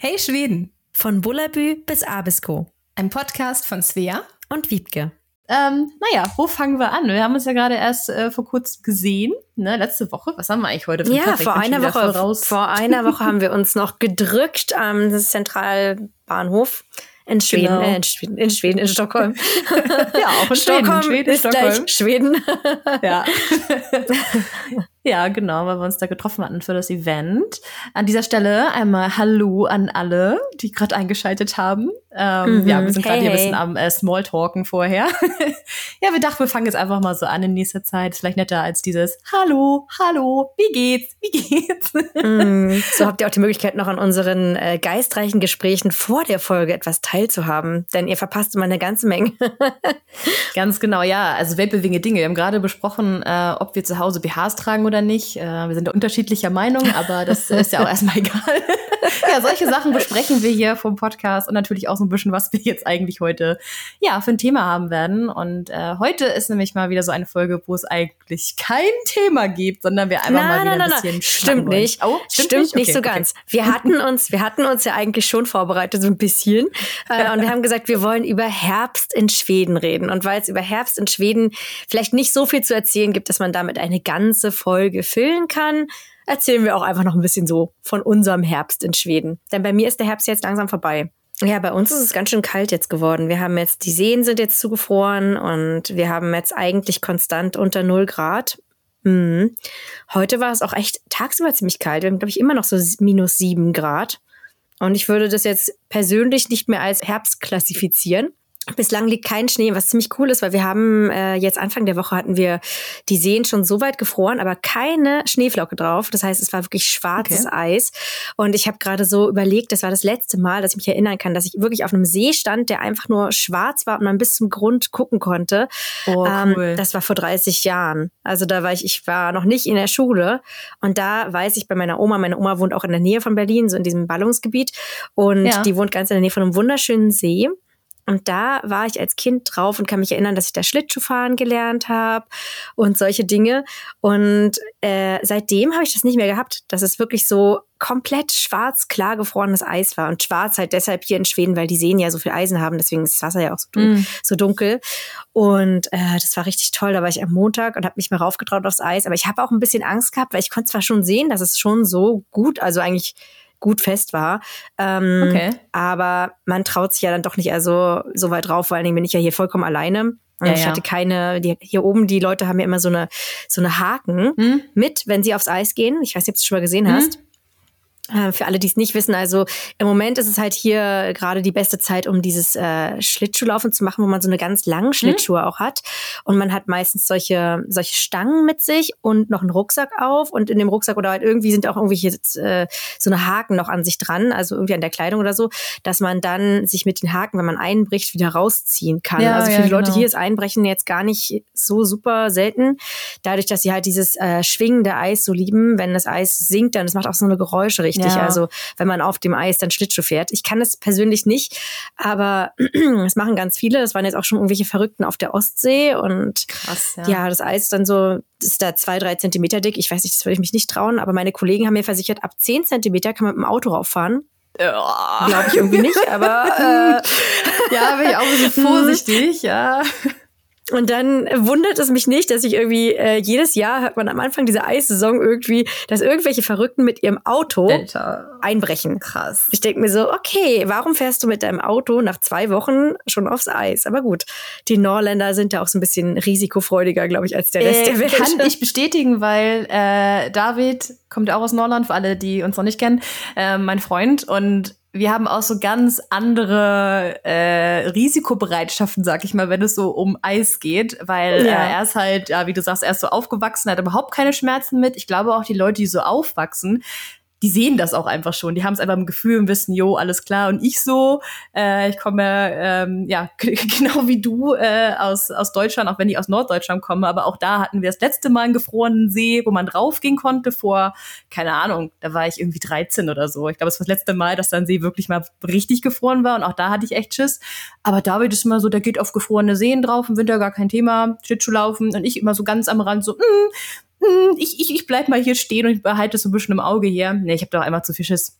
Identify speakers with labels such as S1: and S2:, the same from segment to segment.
S1: Hey Schweden!
S2: Von Bullabü bis Abisko.
S1: Ein Podcast von Svea
S2: und Wiebke.
S1: Ähm, naja, wo fangen wir an? Wir haben uns ja gerade erst äh, vor kurzem gesehen, ne? Letzte Woche. Was haben wir eigentlich heute?
S2: Für ja, vor einer Woche. Vor einer Woche haben wir uns noch gedrückt am Zentralbahnhof in Schweden, genau. äh, in Schweden, in Schweden, in Stockholm.
S1: ja, auch in
S2: Stockholm,
S1: Schweden,
S2: Schweden, Stockholm. Schweden.
S1: ja. ja, genau, weil wir uns da getroffen hatten für das Event. An dieser Stelle einmal Hallo an alle, die gerade eingeschaltet haben. Ähm, mhm. Ja, wir sind gerade hey, hier ein bisschen am äh, Smalltalken vorher. ja, wir dachten, wir fangen jetzt einfach mal so an in nächster Zeit. Ist vielleicht netter als dieses Hallo, hallo, wie geht's, wie geht's?
S2: mm, so habt ihr auch die Möglichkeit, noch an unseren äh, geistreichen Gesprächen vor der Folge etwas teilzuhaben, denn ihr verpasst immer eine ganze Menge.
S1: Ganz genau, ja. Also weltbewegende Dinge. Wir haben gerade besprochen, äh, ob wir zu Hause BHs tragen oder nicht. Äh, wir sind da unterschiedlicher Meinung, aber das ist ja auch erstmal egal. ja, solche Sachen besprechen wir hier vom Podcast und natürlich auch so ein bisschen, was wir jetzt eigentlich heute ja für ein Thema haben werden. Und äh, heute ist nämlich mal wieder so eine Folge, wo es eigentlich kein Thema gibt, sondern wir einfach
S2: nein,
S1: mal wieder
S2: nein,
S1: ein bisschen
S2: Stimmt nicht. Oh, stimmt, stimmt nicht, nicht okay, so ganz. Okay. Wir hatten uns, wir hatten uns ja eigentlich schon vorbereitet so ein bisschen äh, und wir haben gesagt, wir wollen über Herbst in Schweden reden. Und weil es über Herbst in Schweden vielleicht nicht so viel zu erzählen gibt, dass man damit eine ganze Folge füllen kann, erzählen wir auch einfach noch ein bisschen so von unserem Herbst in Schweden. Denn bei mir ist der Herbst jetzt langsam vorbei. Ja, bei uns ist es ganz schön kalt jetzt geworden. Wir haben jetzt, die Seen sind jetzt zugefroren und wir haben jetzt eigentlich konstant unter 0 Grad. Mhm. Heute war es auch echt tagsüber ziemlich kalt. Wir haben, glaube ich, immer noch so minus 7 Grad. Und ich würde das jetzt persönlich nicht mehr als Herbst klassifizieren. Bislang liegt kein Schnee, was ziemlich cool ist, weil wir haben äh, jetzt Anfang der Woche hatten wir die Seen schon so weit gefroren, aber keine Schneeflocke drauf. Das heißt, es war wirklich schwarzes okay. Eis. Und ich habe gerade so überlegt, das war das letzte Mal, dass ich mich erinnern kann, dass ich wirklich auf einem See stand, der einfach nur schwarz war und man bis zum Grund gucken konnte. Oh, ähm, cool. Ähm, das war vor 30 Jahren. Also da war ich, ich war noch nicht in der Schule. Und da weiß ich bei meiner Oma, meine Oma wohnt auch in der Nähe von Berlin, so in diesem Ballungsgebiet. Und ja. die wohnt ganz in der Nähe von einem wunderschönen See. Und da war ich als Kind drauf und kann mich erinnern, dass ich da Schlittschuhfahren gelernt habe und solche Dinge. Und äh, seitdem habe ich das nicht mehr gehabt, dass es wirklich so komplett schwarz, klar gefrorenes Eis war. Und schwarz halt deshalb hier in Schweden, weil die Seen ja so viel Eisen haben, deswegen ist das Wasser ja auch so, dun mm. so dunkel. Und äh, das war richtig toll. Da war ich am Montag und habe mich mal raufgetraut aufs Eis. Aber ich habe auch ein bisschen Angst gehabt, weil ich konnte zwar schon sehen, dass es schon so gut, also eigentlich gut fest war. Ähm, okay. Aber man traut sich ja dann doch nicht also so weit drauf, vor allen Dingen bin ich ja hier vollkommen alleine. Ja, ich hatte keine, die, hier oben, die Leute haben ja immer so eine, so eine Haken hm? mit, wenn sie aufs Eis gehen. Ich weiß nicht, ob du es schon mal gesehen hm? hast. Äh, für alle, die es nicht wissen, also im Moment ist es halt hier gerade die beste Zeit, um dieses äh, Schlittschuhlaufen zu machen, wo man so eine ganz langen mhm. Schlittschuhe mhm. auch hat. Und man hat meistens solche, solche Stangen mit sich und noch einen Rucksack auf. Und in dem Rucksack oder halt irgendwie sind auch irgendwelche äh, so eine Haken noch an sich dran, also irgendwie an der Kleidung oder so, dass man dann sich mit den Haken, wenn man einbricht, wieder rausziehen kann. Ja, also für ja, die Leute genau. hier ist Einbrechen jetzt gar nicht so super selten. Dadurch, dass sie halt dieses äh, schwingende Eis so lieben, wenn das Eis sinkt, dann das macht auch so eine Geräusche richtig wichtig. Ja. Also wenn man auf dem Eis dann Schlittschuh fährt. Ich kann es persönlich nicht, aber es machen ganz viele. Das waren jetzt auch schon irgendwelche Verrückten auf der Ostsee und Krass, ja. ja, das Eis dann so ist da zwei, drei Zentimeter dick. Ich weiß nicht, das würde ich mich nicht trauen, aber meine Kollegen haben mir versichert, ab zehn Zentimeter kann man mit dem Auto rauffahren. Glaube ich irgendwie nicht, aber
S1: äh, ja, bin ich auch ein bisschen vorsichtig, ja.
S2: Und dann wundert es mich nicht, dass ich irgendwie äh, jedes Jahr hört man am Anfang dieser Eissaison irgendwie, dass irgendwelche Verrückten mit ihrem Auto Alter. einbrechen.
S1: Krass.
S2: Ich denke mir so, okay, warum fährst du mit deinem Auto nach zwei Wochen schon aufs Eis? Aber gut, die Norländer sind da auch so ein bisschen risikofreudiger, glaube ich, als der Rest
S1: äh,
S2: der Welt.
S1: Kann ich bestätigen, weil äh, David kommt ja auch aus Norland, für alle, die uns noch nicht kennen, äh, mein Freund und wir haben auch so ganz andere äh, Risikobereitschaften, sag ich mal, wenn es so um Eis geht, weil ja. äh, er ist halt, ja, wie du sagst, er ist so aufgewachsen, hat überhaupt keine Schmerzen mit. Ich glaube auch die Leute, die so aufwachsen, die sehen das auch einfach schon. Die haben es einfach im Gefühl und wissen, jo, alles klar. Und ich so, äh, ich komme ähm, ja genau wie du äh, aus, aus Deutschland, auch wenn ich aus Norddeutschland komme. Aber auch da hatten wir das letzte Mal einen gefrorenen See, wo man draufgehen konnte vor, keine Ahnung, da war ich irgendwie 13 oder so. Ich glaube, es war das letzte Mal, dass dann See wirklich mal richtig gefroren war. Und auch da hatte ich echt Schiss. Aber David ist immer so, der geht auf gefrorene Seen drauf, im Winter gar kein Thema, Schlittschuh laufen. Und ich immer so ganz am Rand so, mm, hm, ich, ich, ich bleib mal hier stehen und ich behalte es so ein bisschen im Auge hier. Nee, ich habe doch einmal zu viel Schiss.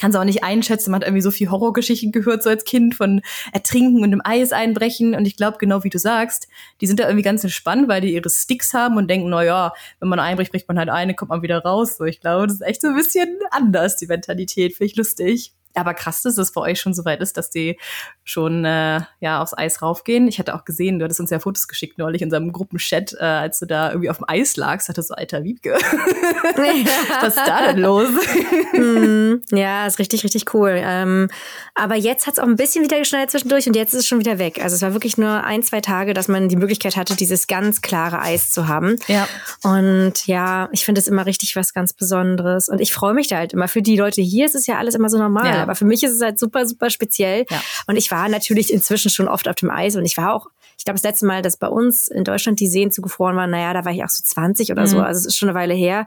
S1: kann es auch nicht einschätzen. Man hat irgendwie so viel Horrorgeschichten gehört, so als Kind von Ertrinken und im Eis einbrechen. Und ich glaube, genau wie du sagst, die sind da irgendwie ganz entspannt, weil die ihre Sticks haben und denken, na ja, wenn man einbricht, bricht man halt eine, kommt man wieder raus. So, ich glaube, das ist echt so ein bisschen anders, die Mentalität. Finde ich lustig. Aber krass, dass es bei euch schon so weit ist, dass die schon äh, ja aufs Eis raufgehen. Ich hatte auch gesehen, du hattest uns ja Fotos geschickt neulich in unserem Gruppenchat, äh, als du da irgendwie auf dem Eis lagst, hatte so alter Wiebke. Was ist da denn los?
S2: mm, ja, ist richtig, richtig cool. Ähm, aber jetzt hat es auch ein bisschen wieder geschneit zwischendurch und jetzt ist es schon wieder weg. Also es war wirklich nur ein, zwei Tage, dass man die Möglichkeit hatte, dieses ganz klare Eis zu haben.
S1: Ja.
S2: Und ja, ich finde es immer richtig was ganz Besonderes. Und ich freue mich da halt immer. Für die Leute hier ist es ja alles immer so normal. Ja aber für mich ist es halt super, super speziell. Ja. Und ich war natürlich inzwischen schon oft auf dem Eis und ich war auch, ich glaube, das letzte Mal, dass bei uns in Deutschland die Seen zugefroren waren, naja, da war ich auch so 20 oder mhm. so. Also es ist schon eine Weile her.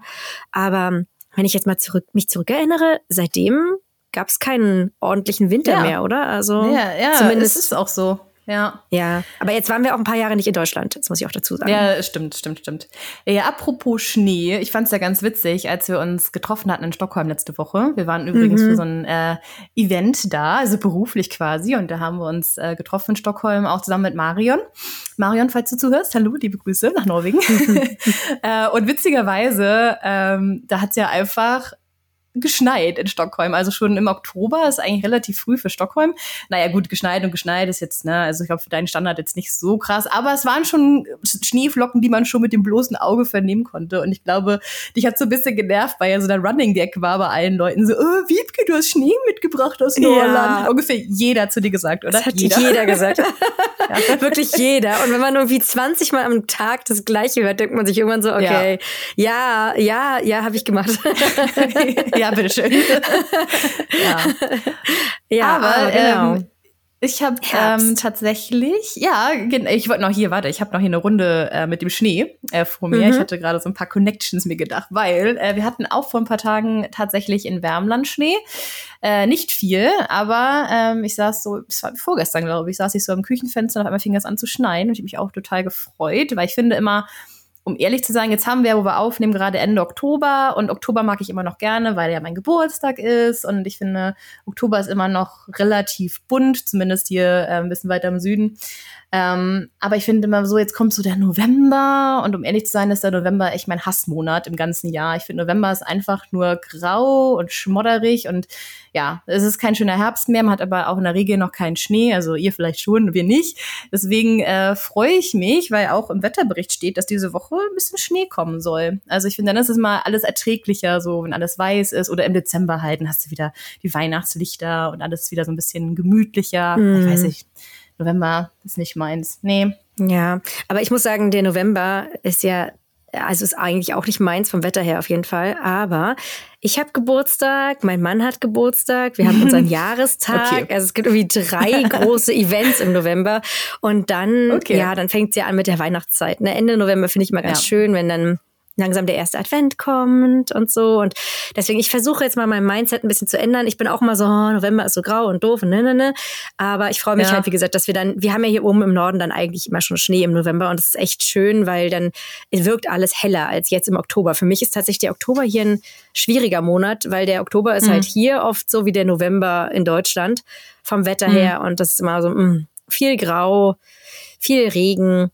S2: Aber wenn ich jetzt mal zurück, mich zurückerinnere, seitdem gab es keinen ordentlichen Winter ja. mehr, oder? Also
S1: ja, ja, zumindest ist es auch so. Ja.
S2: Ja. Aber jetzt waren wir auch ein paar Jahre nicht in Deutschland. Das muss ich auch dazu sagen.
S1: Ja, stimmt, stimmt, stimmt. Ja, apropos Schnee. Ich fand es ja ganz witzig, als wir uns getroffen hatten in Stockholm letzte Woche. Wir waren übrigens mhm. für so ein äh, Event da, also beruflich quasi. Und da haben wir uns äh, getroffen in Stockholm, auch zusammen mit Marion. Marion, falls du zuhörst, hallo, liebe Grüße nach Norwegen. äh, und witzigerweise, ähm, da hat es ja einfach geschneit in Stockholm. Also schon im Oktober ist eigentlich relativ früh für Stockholm. Naja, gut, geschneit und geschneit ist jetzt, ne, also ich glaube für deinen Standard jetzt nicht so krass, aber es waren schon Schneeflocken, die man schon mit dem bloßen Auge vernehmen konnte. Und ich glaube, dich hat so ein bisschen genervt, weil ja so der Running Gag war bei allen Leuten so, oh, Wiebke, du hast Schnee mitgebracht aus Norland. Ja. Ungefähr jeder zu dir gesagt, oder?
S2: Das hat jeder, jeder gesagt. ja. Wirklich jeder. Und wenn man irgendwie 20 Mal am Tag das Gleiche hört, denkt man sich irgendwann so, okay, ja, ja, ja, ja habe ich gemacht.
S1: ja, bitteschön. ja.
S2: ja, aber genau.
S1: Ähm, ich habe ähm, tatsächlich, ja, ich wollte noch hier, warte, ich habe noch hier eine Runde äh, mit dem Schnee äh, vor mir. Mhm. Ich hatte gerade so ein paar Connections mir gedacht, weil äh, wir hatten auch vor ein paar Tagen tatsächlich in Wärmland Schnee. Äh, nicht viel, aber ähm, ich saß so, es war vorgestern, glaube ich, saß ich so am Küchenfenster und auf einmal fing es an zu schneien und ich habe mich auch total gefreut, weil ich finde immer, um ehrlich zu sein, jetzt haben wir, wo wir aufnehmen, gerade Ende Oktober und Oktober mag ich immer noch gerne, weil ja mein Geburtstag ist und ich finde, Oktober ist immer noch relativ bunt, zumindest hier äh, ein bisschen weiter im Süden. Ähm, aber ich finde immer so, jetzt kommt so der November und um ehrlich zu sein, ist der November echt mein Hassmonat im ganzen Jahr. Ich finde, November ist einfach nur grau und schmodderig und ja, es ist kein schöner Herbst mehr, man hat aber auch in der Regel noch keinen Schnee, also ihr vielleicht schon, wir nicht. Deswegen äh, freue ich mich, weil auch im Wetterbericht steht, dass diese Woche ein bisschen Schnee kommen soll. Also ich finde, dann ist es mal alles erträglicher, so wenn alles weiß ist oder im Dezember halt, dann hast du wieder die Weihnachtslichter und alles wieder so ein bisschen gemütlicher. Mhm. Ich weiß nicht November ist nicht meins. Nee.
S2: Ja, aber ich muss sagen, der November ist ja also ist eigentlich auch nicht meins vom Wetter her auf jeden Fall. Aber ich habe Geburtstag, mein Mann hat Geburtstag, wir haben unseren Jahrestag. Okay. Also es gibt irgendwie drei große Events im November. Und dann, okay. ja, dann fängt es ja an mit der Weihnachtszeit. Ne? Ende November finde ich mal ganz ja. schön, wenn dann langsam der erste Advent kommt und so. Und deswegen, ich versuche jetzt mal mein Mindset ein bisschen zu ändern. Ich bin auch mal so, oh, November ist so grau und doof und ne, ne, ne. Aber ich freue mich ja. halt, wie gesagt, dass wir dann, wir haben ja hier oben im Norden dann eigentlich immer schon Schnee im November und das ist echt schön, weil dann wirkt alles heller als jetzt im Oktober. Für mich ist tatsächlich der Oktober hier ein schwieriger Monat, weil der Oktober ist mhm. halt hier oft so wie der November in Deutschland vom Wetter mhm. her und das ist immer so mh, mm, viel grau, viel Regen.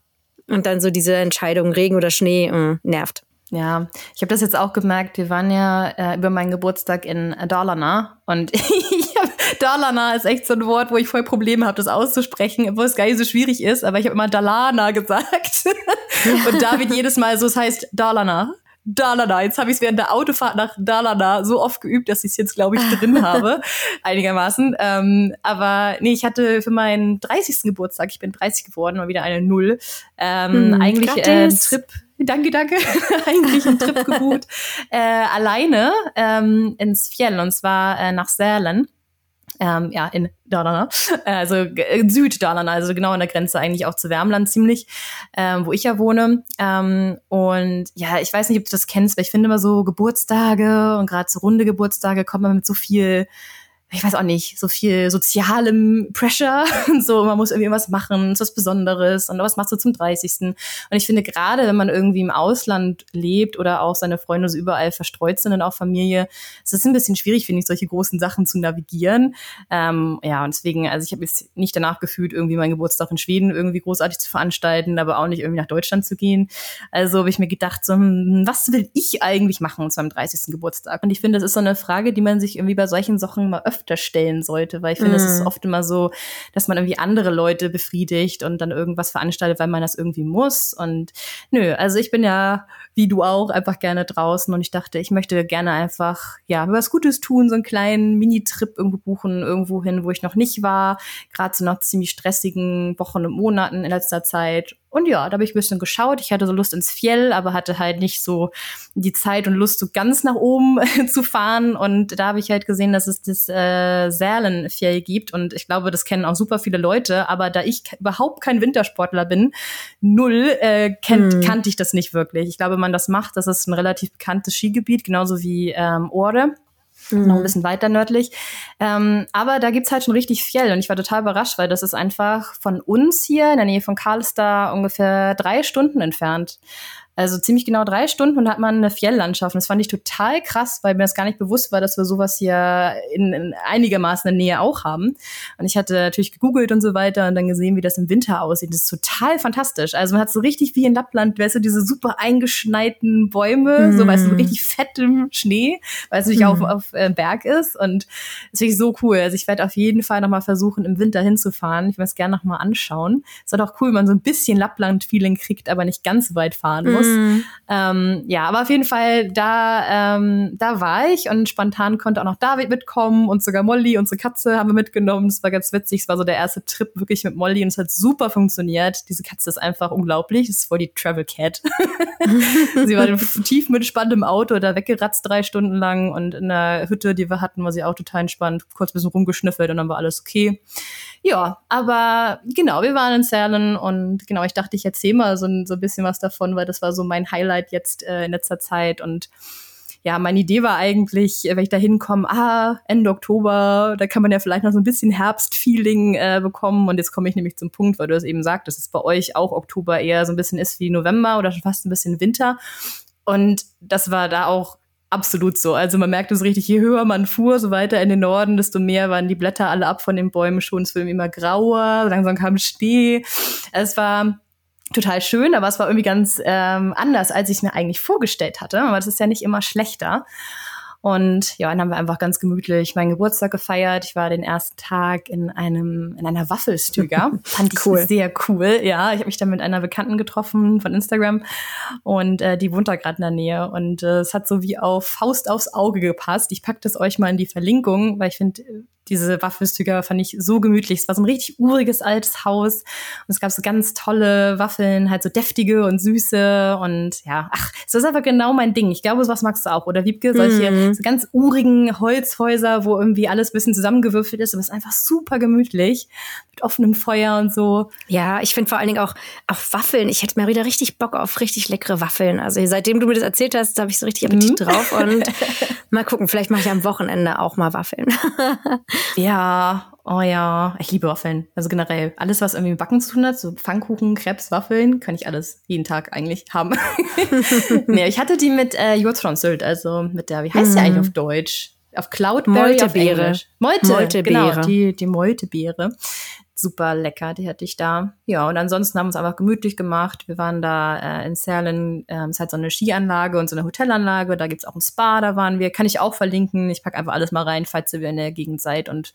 S2: Und dann so diese Entscheidung, Regen oder Schnee, mh, mm, nervt.
S1: Ja, ich habe das jetzt auch gemerkt. Wir waren ja äh, über meinen Geburtstag in Dalarna und Dalarna ist echt so ein Wort, wo ich voll Probleme habe, das auszusprechen, obwohl es gar nicht so schwierig ist. Aber ich habe immer Dalana gesagt und David jedes Mal so, es heißt Dalarna. Dalarna. Jetzt habe ich es während der Autofahrt nach Dalarna so oft geübt, dass ich es jetzt, glaube ich, drin habe. Einigermaßen. Ähm, aber nee, ich hatte für meinen 30. Geburtstag, ich bin 30 geworden, mal wieder eine Null, ähm, hm, eigentlich äh, einen Trip Danke, danke. Eigentlich einen Trip gebucht. äh, alleine ähm, ins Fjell und zwar äh, nach Sälen. Ähm, ja, in Dalarna, also äh, Süddalarna, also genau an der Grenze eigentlich auch zu Wärmland ziemlich, ähm, wo ich ja wohne. Ähm, und ja, ich weiß nicht, ob du das kennst, weil ich finde immer so Geburtstage und gerade so runde Geburtstage kommt man mit so viel ich weiß auch nicht, so viel sozialem Pressure und so, man muss irgendwie was machen, ist was Besonderes und was machst du zum 30. Und ich finde gerade, wenn man irgendwie im Ausland lebt oder auch seine Freunde so überall verstreut sind und auch Familie, es ist ein bisschen schwierig, finde ich, solche großen Sachen zu navigieren. Ähm, ja, und deswegen, also ich habe jetzt nicht danach gefühlt, irgendwie meinen Geburtstag in Schweden irgendwie großartig zu veranstalten, aber auch nicht irgendwie nach Deutschland zu gehen. Also habe ich mir gedacht, so, hm, was will ich eigentlich machen zu meinem 30. Geburtstag? Und ich finde, das ist so eine Frage, die man sich irgendwie bei solchen Sachen mal öfter öfter stellen sollte, weil ich finde, es mm. ist mhm. oft immer so, dass man irgendwie andere Leute befriedigt und dann irgendwas veranstaltet, weil man das irgendwie muss. Und nö, also ich bin ja, wie du auch, einfach gerne draußen und ich dachte, ich möchte gerne einfach, ja, was Gutes tun, so einen kleinen Mini-Trip irgendwo buchen, irgendwo hin, wo ich noch nicht war, gerade so nach ziemlich stressigen Wochen und Monaten in letzter Zeit und ja, da habe ich ein bisschen geschaut. Ich hatte so Lust ins Fjell, aber hatte halt nicht so die Zeit und Lust, so ganz nach oben zu fahren. Und da habe ich halt gesehen, dass es das äh, Sälenfjell gibt. Und ich glaube, das kennen auch super viele Leute. Aber da ich überhaupt kein Wintersportler bin, null, äh, kennt, hm. kannte ich das nicht wirklich. Ich glaube, man das macht, das ist ein relativ bekanntes Skigebiet, genauso wie ähm, Ore. Mhm. Noch ein bisschen weiter nördlich. Ähm, aber da gibt's halt schon richtig Fjell und ich war total überrascht, weil das ist einfach von uns hier in der Nähe von Karlstad ungefähr drei Stunden entfernt. Also ziemlich genau drei Stunden und hat man eine Fjelllandschaft. Und das fand ich total krass, weil mir das gar nicht bewusst war, dass wir sowas hier in, in einigermaßen in der Nähe auch haben. Und ich hatte natürlich gegoogelt und so weiter und dann gesehen, wie das im Winter aussieht. Das ist total fantastisch. Also man hat so richtig wie in Lappland, weißt du, diese super eingeschneiten Bäume, mm. so weißt du, so richtig fettem Schnee, weil es nicht mm. auf, auf äh, Berg ist. Und das finde ich so cool. Also ich werde auf jeden Fall nochmal versuchen, im Winter hinzufahren. Ich will es gerne nochmal anschauen. Es ist halt auch cool, wenn man so ein bisschen Lappland-Feeling kriegt, aber nicht ganz so weit fahren muss. Mhm. Ähm, ja, aber auf jeden Fall, da, ähm, da war ich und spontan konnte auch noch David mitkommen und sogar Molly, unsere Katze, haben wir mitgenommen. Das war ganz witzig. Es war so der erste Trip wirklich mit Molly und es hat super funktioniert. Diese Katze ist einfach unglaublich. Das ist voll die Travel Cat. sie war tief mit im Auto, da weggeratzt drei Stunden lang und in der Hütte, die wir hatten, war sie auch total entspannt. Kurz ein bisschen rumgeschnüffelt und dann war alles okay. Ja, aber genau, wir waren in Zerlen und genau, ich dachte, ich erzähle mal so, so ein bisschen was davon, weil das war so mein Highlight jetzt äh, in letzter Zeit und ja, meine Idee war eigentlich, äh, wenn ich da hinkomme, ah, Ende Oktober, da kann man ja vielleicht noch so ein bisschen Herbstfeeling äh, bekommen. Und jetzt komme ich nämlich zum Punkt, weil du es eben sagst, dass es bei euch auch Oktober eher so ein bisschen ist wie November oder schon fast ein bisschen Winter. Und das war da auch absolut so. Also man merkt es richtig, je höher man fuhr, so weiter in den Norden, desto mehr waren die Blätter alle ab von den Bäumen schon. Es wurde immer grauer, langsam kam Schnee. Es war total schön, aber es war irgendwie ganz ähm, anders, als ich es mir eigentlich vorgestellt hatte. Aber das ist ja nicht immer schlechter. Und ja, dann haben wir einfach ganz gemütlich meinen Geburtstag gefeiert. Ich war den ersten Tag in einem in einer Waffelstüger. Fand ich cool. sehr cool. Ja, ich habe mich dann mit einer Bekannten getroffen von Instagram und äh, die wohnt da gerade in der Nähe und äh, es hat so wie auf Faust aufs Auge gepasst. Ich pack das euch mal in die Verlinkung, weil ich finde diese Waffelstüger fand ich so gemütlich. Es war so ein richtig uriges altes Haus und es gab so ganz tolle Waffeln, halt so deftige und süße und ja, ach, so ist einfach genau mein Ding. Ich glaube, sowas magst du auch. Oder Wiebke, solche mm. so ganz urigen Holzhäuser, wo irgendwie alles bisschen zusammengewürfelt ist, aber es ist einfach super gemütlich mit offenem Feuer und so.
S2: Ja, ich finde vor allen Dingen auch, auch Waffeln. Ich hätte mal wieder richtig Bock auf richtig leckere Waffeln. Also seitdem du mir das erzählt hast, habe ich so richtig Appetit mm. drauf und mal gucken, vielleicht mache ich am Wochenende auch mal Waffeln.
S1: Ja, oh ja, ich liebe Waffeln. Also generell alles, was irgendwie mit Backen zu tun hat, so Pfannkuchen, Krebs, Waffeln, kann ich alles jeden Tag eigentlich haben. nee, ich hatte die mit äh, Jotron Sylt, also mit der, wie heißt mm. die eigentlich auf Deutsch? Auf Cloudberry
S2: Moltebeere.
S1: Molte, Moltebeere. Genau, die, die Moltebeere super lecker, die hatte ich da. Ja, und ansonsten haben wir uns einfach gemütlich gemacht. Wir waren da äh, in Serlen, äh, es hat so eine Skianlage und so eine Hotelanlage, da gibt's auch ein Spa, da waren wir. Kann ich auch verlinken. Ich packe einfach alles mal rein, falls ihr in der Gegend seid und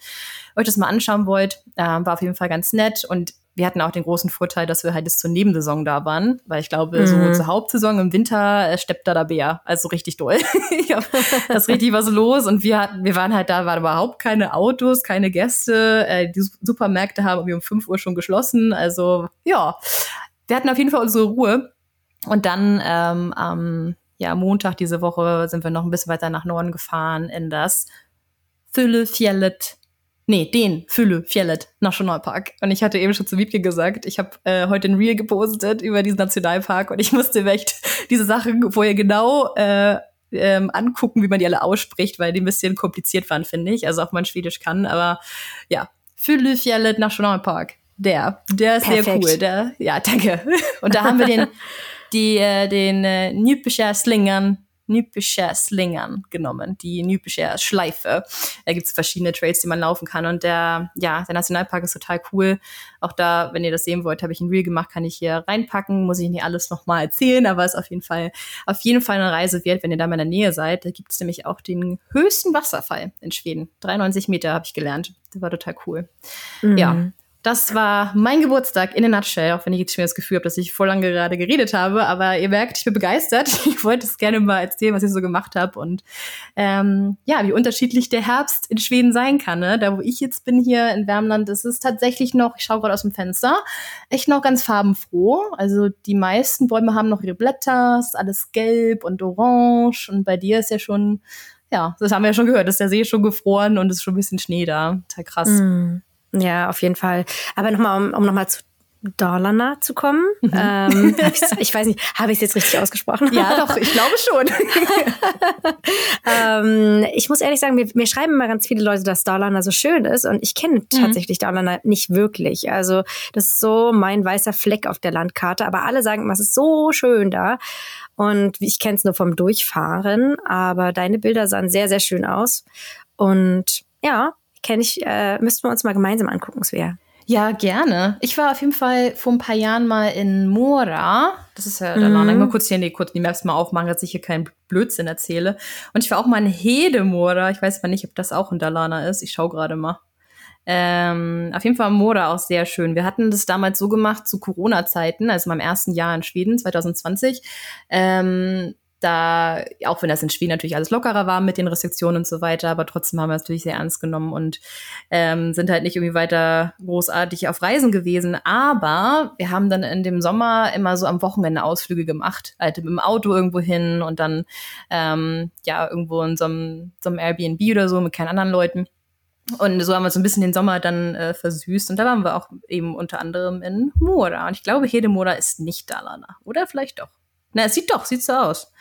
S1: euch das mal anschauen wollt. Äh, war auf jeden Fall ganz nett. Und wir hatten auch den großen Vorteil, dass wir halt jetzt zur Nebensaison da waren, weil ich glaube, mhm. so zur Hauptsaison im Winter äh, steppt da der Bär, also richtig doll. da ist richtig was los. Und wir hatten, wir waren halt da, waren überhaupt keine Autos, keine Gäste, äh, die Supermärkte haben irgendwie um 5 Uhr schon geschlossen, also ja, wir hatten auf jeden Fall unsere Ruhe. Und dann ähm, am ja, Montag diese Woche sind wir noch ein bisschen weiter nach Norden gefahren in das Fülle Fjellet Nee, den Fülle Fjellet Nationalpark. Und ich hatte eben schon zu Wiebke gesagt, ich habe äh, heute ein Reel gepostet über diesen Nationalpark und ich musste echt diese Sachen vorher genau äh, ähm, angucken, wie man die alle ausspricht, weil die ein bisschen kompliziert waren, finde ich. Also auch man Schwedisch kann, aber ja. Fyllefjellet Nationalpark. Der, der ist Perfekt. sehr cool. Der, ja, danke. Und da haben wir den, die, äh, den äh, Nypischer Slingern Nypischer Slingern genommen, die Nypischer Schleife. Da gibt es verschiedene Trails, die man laufen kann. Und der, ja, der Nationalpark ist total cool. Auch da, wenn ihr das sehen wollt, habe ich ein Reel gemacht, kann ich hier reinpacken. Muss ich nicht alles nochmal erzählen, aber ist auf jeden Fall, auf jeden Fall eine Reise wert, wenn ihr da mal in der Nähe seid. Da gibt es nämlich auch den höchsten Wasserfall in Schweden. 93 Meter habe ich gelernt. Das war total cool. Mhm. Ja, das war mein Geburtstag in a nutshell, auch wenn ich jetzt schon das Gefühl habe, dass ich voll lange gerade geredet habe. Aber ihr merkt, ich bin begeistert. Ich wollte es gerne mal erzählen, was ich so gemacht habe und ähm, ja, wie unterschiedlich der Herbst in Schweden sein kann. Ne? Da, wo ich jetzt bin hier in Wärmland, ist es tatsächlich noch, ich schaue gerade aus dem Fenster, echt noch ganz farbenfroh. Also die meisten Bäume haben noch ihre Blätter, ist alles gelb und orange und bei dir ist ja schon, ja, das haben wir ja schon gehört, ist der See schon gefroren und es ist schon ein bisschen Schnee da. Total krass.
S2: Mm. Ja, auf jeden Fall. Aber nochmal, um, um nochmal zu Dalarna zu kommen. Mhm. Ähm, ich weiß nicht, habe ich es jetzt richtig ausgesprochen?
S1: Ja, doch, ich glaube schon.
S2: ähm, ich muss ehrlich sagen, mir, mir, schreiben immer ganz viele Leute, dass Dalarna so schön ist und ich kenne mhm. tatsächlich Dalarna nicht wirklich. Also das ist so mein weißer Fleck auf der Landkarte, aber alle sagen immer, es ist so schön da. Und ich kenne es nur vom Durchfahren, aber deine Bilder sahen sehr, sehr schön aus. Und ja, kenne ich, äh, müssten wir uns mal gemeinsam angucken, Svea.
S1: Ja, gerne. Ich war auf jeden Fall vor ein paar Jahren mal in Mora. Das ist ja, mhm. da mal kurz hier nee, kurz die Maps mal aufmachen, dass ich hier keinen Blödsinn erzähle. Und ich war auch mal in Hedemora. Ich weiß aber nicht, ob das auch in Dalana ist. Ich schaue gerade mal. Ähm, auf jeden Fall Mora auch sehr schön. Wir hatten das damals so gemacht zu Corona-Zeiten, also meinem ersten Jahr in Schweden, 2020. Ähm, da, auch wenn das in Schweden natürlich alles lockerer war mit den Restriktionen und so weiter, aber trotzdem haben wir es natürlich sehr ernst genommen und ähm, sind halt nicht irgendwie weiter großartig auf Reisen gewesen. Aber wir haben dann in dem Sommer immer so am Wochenende Ausflüge gemacht, halt dem Auto irgendwo hin und dann ähm, ja irgendwo in so einem, so einem Airbnb oder so mit keinen anderen Leuten. Und so haben wir so ein bisschen den Sommer dann äh, versüßt. Und da waren wir auch eben unter anderem in Mora. Und ich glaube, Hedemora ist nicht Dalarna. Oder vielleicht doch. Na, es sieht doch, sieht so aus.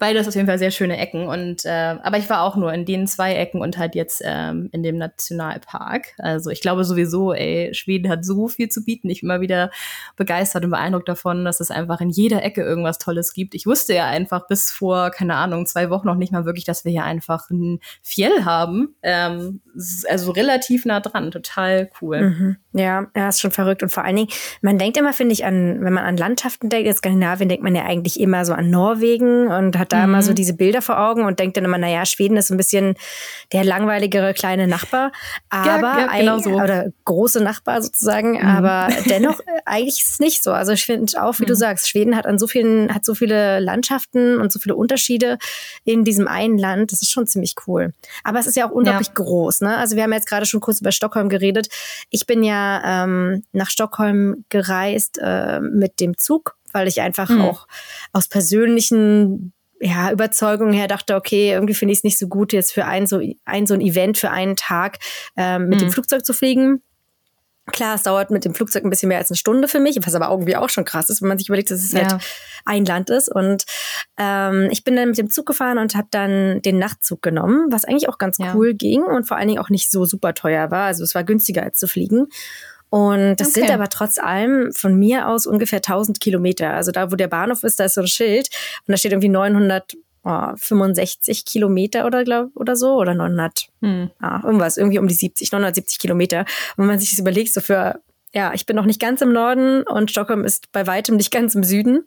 S1: Beides auf jeden Fall sehr schöne Ecken. Und äh, aber ich war auch nur in den zwei Ecken und halt jetzt ähm, in dem Nationalpark. Also ich glaube sowieso, ey, Schweden hat so viel zu bieten. Ich bin immer wieder begeistert und beeindruckt davon, dass es einfach in jeder Ecke irgendwas Tolles gibt. Ich wusste ja einfach bis vor, keine Ahnung, zwei Wochen noch nicht mal wirklich, dass wir hier einfach ein Fjell haben. Ähm, also relativ nah dran, total cool.
S2: Mhm. Ja, ja, ist schon verrückt. Und vor allen Dingen, man denkt immer, finde ich, an, wenn man an Landschaften denkt, in Skandinavien denkt man ja eigentlich immer so an Norwegen und hat da mhm. immer so mhm. diese Bilder vor Augen und denkt dann immer, naja, Schweden ist so ein bisschen der langweiligere kleine Nachbar. Aber ja, ja, genau so. oder große Nachbar sozusagen. Mhm. Aber dennoch, eigentlich ist es nicht so. Also ich finde auch, wie mhm. du sagst, Schweden hat an so vielen, hat so viele Landschaften und so viele Unterschiede in diesem einen Land. Das ist schon ziemlich cool. Aber es ist ja auch unglaublich ja. groß. Ne? Also wir haben jetzt gerade schon kurz über Stockholm geredet. Ich bin ja ähm, nach Stockholm gereist äh, mit dem Zug, weil ich einfach mhm. auch aus persönlichen ja, Überzeugung her dachte, okay, irgendwie finde ich es nicht so gut, jetzt für ein so, ein so ein Event für einen Tag ähm, mit mhm. dem Flugzeug zu fliegen. Klar, es dauert mit dem Flugzeug ein bisschen mehr als eine Stunde für mich, was aber irgendwie auch schon krass ist, wenn man sich überlegt, dass es halt ja. halt ein Land ist. Und ähm, ich bin dann mit dem Zug gefahren und habe dann den Nachtzug genommen, was eigentlich auch ganz ja. cool ging und vor allen Dingen auch nicht so super teuer war. Also es war günstiger als zu fliegen. Und das okay. sind aber trotz allem von mir aus ungefähr 1000 Kilometer. Also da, wo der Bahnhof ist, da ist so ein Schild und da steht irgendwie 900 oh, 65 Kilometer oder glaub, oder so oder 900, hm. ah, irgendwas, irgendwie um die 70, 970 Kilometer. Und wenn man sich das überlegt, so für ja, ich bin noch nicht ganz im Norden und Stockholm ist bei weitem nicht ganz im Süden.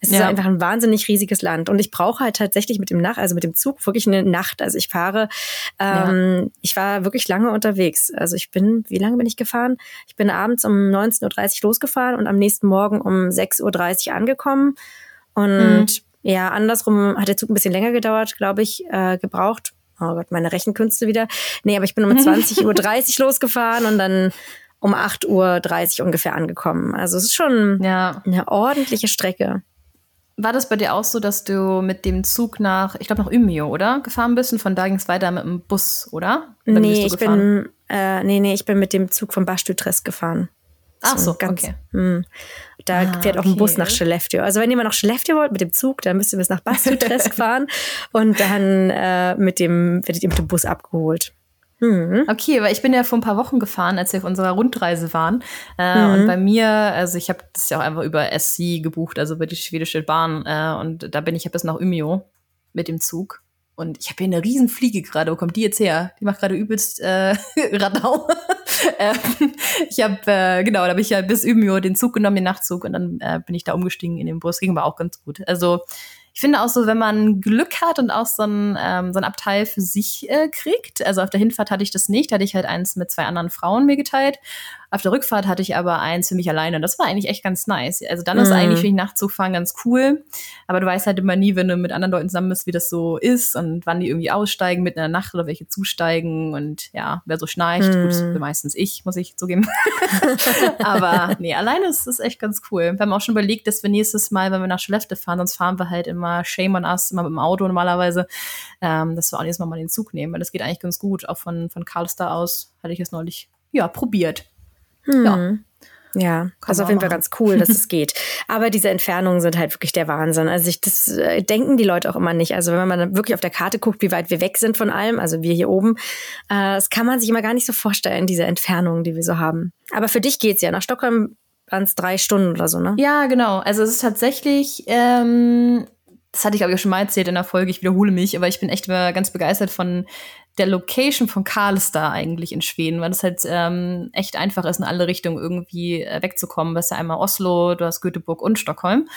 S2: Es ja. ist einfach ein wahnsinnig riesiges Land und ich brauche halt tatsächlich mit dem Nacht, also mit dem Zug wirklich eine Nacht. Also ich fahre, ähm, ja. ich war wirklich lange unterwegs. Also ich bin, wie lange bin ich gefahren? Ich bin abends um 19.30 Uhr losgefahren und am nächsten Morgen um 6.30 Uhr angekommen und mhm. Ja, andersrum hat der Zug ein bisschen länger gedauert, glaube ich, äh, gebraucht. Oh Gott, meine Rechenkünste wieder. Nee, aber ich bin um 20.30 Uhr losgefahren und dann um 8.30 Uhr ungefähr angekommen. Also es ist schon ja. eine ordentliche Strecke.
S1: War das bei dir auch so, dass du mit dem Zug nach, ich glaube nach Umeå, oder? Gefahren bist und von da ging es weiter mit dem Bus, oder?
S2: Oder nee, ich bin, äh, nee, nee, ich bin mit dem Zug von Bastütres gefahren.
S1: Ach so, ganz, okay. Mh.
S2: Hm. Da ah, fährt auch okay. ein Bus nach Skellefteå. Also wenn ihr mal nach Skellefteå wollt mit dem Zug, dann müsst ihr bis nach Bastutresk fahren und dann äh, mit dem werdet ihr mit dem Bus abgeholt.
S1: Mhm. Okay, weil ich bin ja vor ein paar Wochen gefahren, als wir auf unserer Rundreise waren. Äh, mhm. Und bei mir, also ich habe das ja auch einfach über SC gebucht, also über die schwedische Bahn. Äh, und da bin ich ja bis nach Umeå mit dem Zug. Und ich habe hier eine riesen Fliege gerade. Wo kommt die jetzt her? Die macht gerade übelst äh, Radau. ähm, ich habe, äh, genau, da habe ich ja bis Umeå den Zug genommen, den Nachtzug. Und dann äh, bin ich da umgestiegen in den Bus. Ging aber auch ganz gut. Also ich finde auch so, wenn man Glück hat und auch so ein, ähm, so ein Abteil für sich äh, kriegt. Also auf der Hinfahrt hatte ich das nicht. Da hatte ich halt eins mit zwei anderen Frauen mir geteilt. Auf der Rückfahrt hatte ich aber eins für mich alleine. Das war eigentlich echt ganz nice. Also dann mhm. ist eigentlich für den Nachtzug fahren ganz cool. Aber du weißt halt immer nie, wenn du mit anderen Leuten zusammen bist, wie das so ist und wann die irgendwie aussteigen mitten in der Nacht oder welche zusteigen und ja, wer so schnarcht. Mhm. Gut, das meistens ich, muss ich zugeben. aber nee, alleine ist es echt ganz cool. Wir haben auch schon überlegt, dass wir nächstes Mal, wenn wir nach Schlechte fahren, sonst fahren wir halt immer Shame on Us, immer mit dem Auto normalerweise, ähm, dass wir auch nächstes Mal mal den Zug nehmen. Weil das geht eigentlich ganz gut. Auch von, von Karlstad aus hatte ich es neulich ja, probiert.
S2: Hm. Ja. Ja, das ist auf jeden Fall ganz cool, dass es geht. Aber diese Entfernungen sind halt wirklich der Wahnsinn. Also ich, das äh, denken die Leute auch immer nicht. Also wenn man dann wirklich auf der Karte guckt, wie weit wir weg sind von allem, also wir hier oben, äh, das kann man sich immer gar nicht so vorstellen, diese Entfernungen, die wir so haben. Aber für dich geht's ja. Nach Stockholm waren es drei Stunden oder so, ne?
S1: Ja, genau. Also es ist tatsächlich, ähm, das hatte ich glaube ich schon mal erzählt in der Folge, ich wiederhole mich, aber ich bin echt ganz begeistert von der Location von Karlstad eigentlich in Schweden, weil es halt ähm, echt einfach ist, in alle Richtungen irgendwie äh, wegzukommen. Du hast ja einmal Oslo, du hast Göteborg und Stockholm.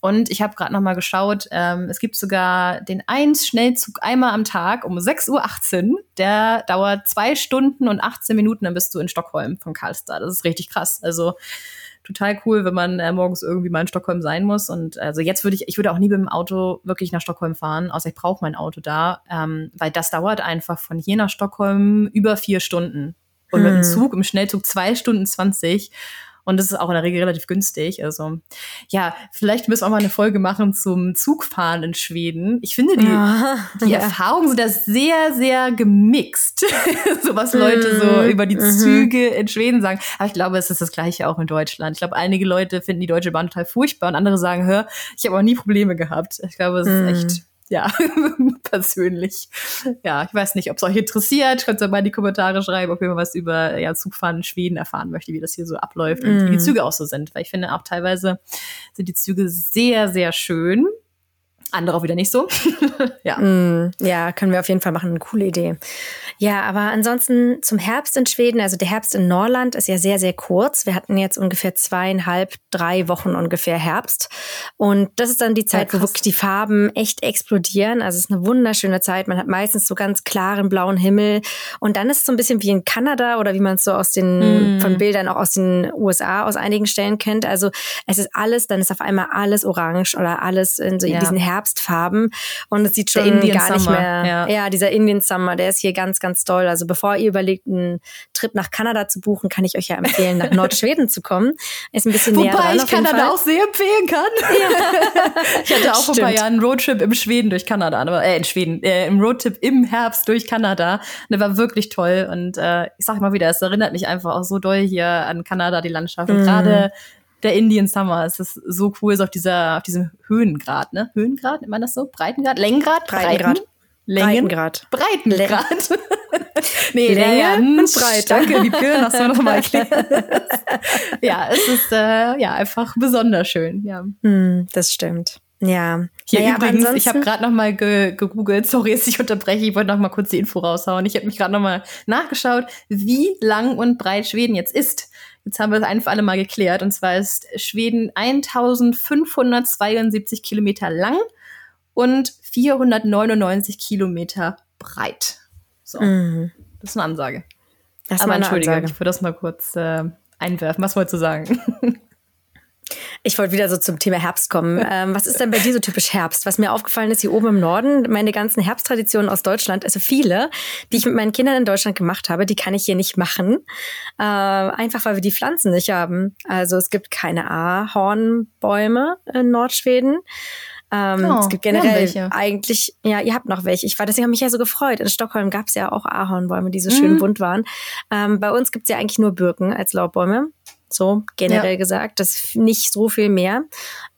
S1: Und ich habe gerade noch mal geschaut, ähm, es gibt sogar den 1-Schnellzug einmal am Tag um 6.18 Uhr. Der dauert zwei Stunden und 18 Minuten, dann bist du in Stockholm von Karlstad. Das ist richtig krass. Also total cool, wenn man äh, morgens irgendwie mal in Stockholm sein muss. Und also jetzt würde ich, ich würde auch nie mit dem Auto wirklich nach Stockholm fahren, außer ich brauche mein Auto da, ähm, weil das dauert einfach von hier nach Stockholm über vier Stunden. Und hm. mit dem hm. Zug, im Schnellzug zwei Stunden zwanzig. Und das ist auch in der Regel relativ günstig. Also ja, vielleicht müssen wir auch mal eine Folge machen zum Zugfahren in Schweden. Ich finde, die, ja. die ja. Erfahrungen sind da sehr, sehr gemixt. so was Leute so mhm. über die mhm. Züge in Schweden sagen. Aber ich glaube, es ist das Gleiche auch in Deutschland. Ich glaube, einige Leute finden die Deutsche Bahn total furchtbar und andere sagen, hör, ich habe auch nie Probleme gehabt. Ich glaube, es ist mhm. echt ja, persönlich. Ja, ich weiß nicht, ob es euch interessiert. Könnt ihr mal in die Kommentare schreiben, ob ihr mal was über ja, Zugfahren in Schweden erfahren möchtet, wie das hier so abläuft mm. und wie die mm. Züge auch so sind. Weil ich finde auch teilweise sind die Züge sehr, sehr schön andere auch wieder nicht so.
S2: ja. Mm, ja, können wir auf jeden Fall machen. Eine coole Idee. Ja, aber ansonsten zum Herbst in Schweden, also der Herbst in Norrland ist ja sehr, sehr kurz. Wir hatten jetzt ungefähr zweieinhalb, drei Wochen ungefähr Herbst. Und das ist dann die Zeit, ja, wo wirklich die Farben echt explodieren. Also es ist eine wunderschöne Zeit. Man hat meistens so ganz klaren blauen Himmel. Und dann ist es so ein bisschen wie in Kanada oder wie man es so aus den, mm. von Bildern auch aus den USA aus einigen Stellen kennt. Also es ist alles, dann ist auf einmal alles orange oder alles in so ja. diesen Herbst Herbstfarben und es sieht schon gar nicht mehr. Ja. ja. dieser Indian Summer, der ist hier ganz, ganz toll. Also bevor ihr überlegt, einen Trip nach Kanada zu buchen, kann ich euch ja empfehlen, nach Nordschweden zu kommen. Ist ein bisschen
S1: Wobei
S2: näher dran.
S1: ich Kanada Fall. auch sehr empfehlen kann. Ja. ich hatte auch vor ein paar Jahren einen Roadtrip im Schweden durch Kanada, aber äh, in Schweden, äh, im Roadtrip im Herbst durch Kanada. Und der war wirklich toll. Und äh, ich sag mal wieder, es erinnert mich einfach auch so doll hier an Kanada, die Landschaft. Und mm. gerade der Indian Summer. Es ist so cool, so auf dieser, auf diesem Höhengrad, ne? Höhengrad, nennt man das so? Breitengrad? Längengrad?
S2: Breitengrad.
S1: Längen,
S2: Breitengrad.
S1: Breitengrad. nee,
S2: Länge und Breite.
S1: Danke, liebe hast du noch mal erklärt. ja, es ist äh, ja einfach besonders schön. Ja.
S2: Mm, das stimmt. Ja.
S1: Hier naja, übrigens, ich habe gerade noch mal ge gegoogelt, sorry, dass ich unterbreche, ich wollte noch mal kurz die Info raushauen. Ich habe mich gerade noch mal nachgeschaut, wie lang und breit Schweden jetzt ist. Jetzt haben wir es einfach alle mal geklärt. Und zwar ist Schweden 1572 Kilometer lang und 499 Kilometer breit. So, mhm. das ist eine Ansage. Das Aber entschuldige, Ansage. ich würde das mal kurz äh, einwerfen. Was wolltest du sagen?
S2: Ich wollte wieder so zum Thema Herbst kommen. Ähm, was ist denn bei dir so typisch Herbst? Was mir aufgefallen ist hier oben im Norden, meine ganzen Herbsttraditionen aus Deutschland, also viele, die ich mit meinen Kindern in Deutschland gemacht habe, die kann ich hier nicht machen. Äh, einfach weil wir die Pflanzen nicht haben. Also es gibt keine Ahornbäume in Nordschweden. Ähm, oh, es gibt generell eigentlich, ja, ihr habt noch welche. Ich war, deswegen habe mich ja so gefreut. In Stockholm gab es ja auch Ahornbäume, die so schön mhm. bunt waren. Ähm, bei uns gibt es ja eigentlich nur Birken als Laubbäume. So generell ja. gesagt. Das ist nicht so viel mehr.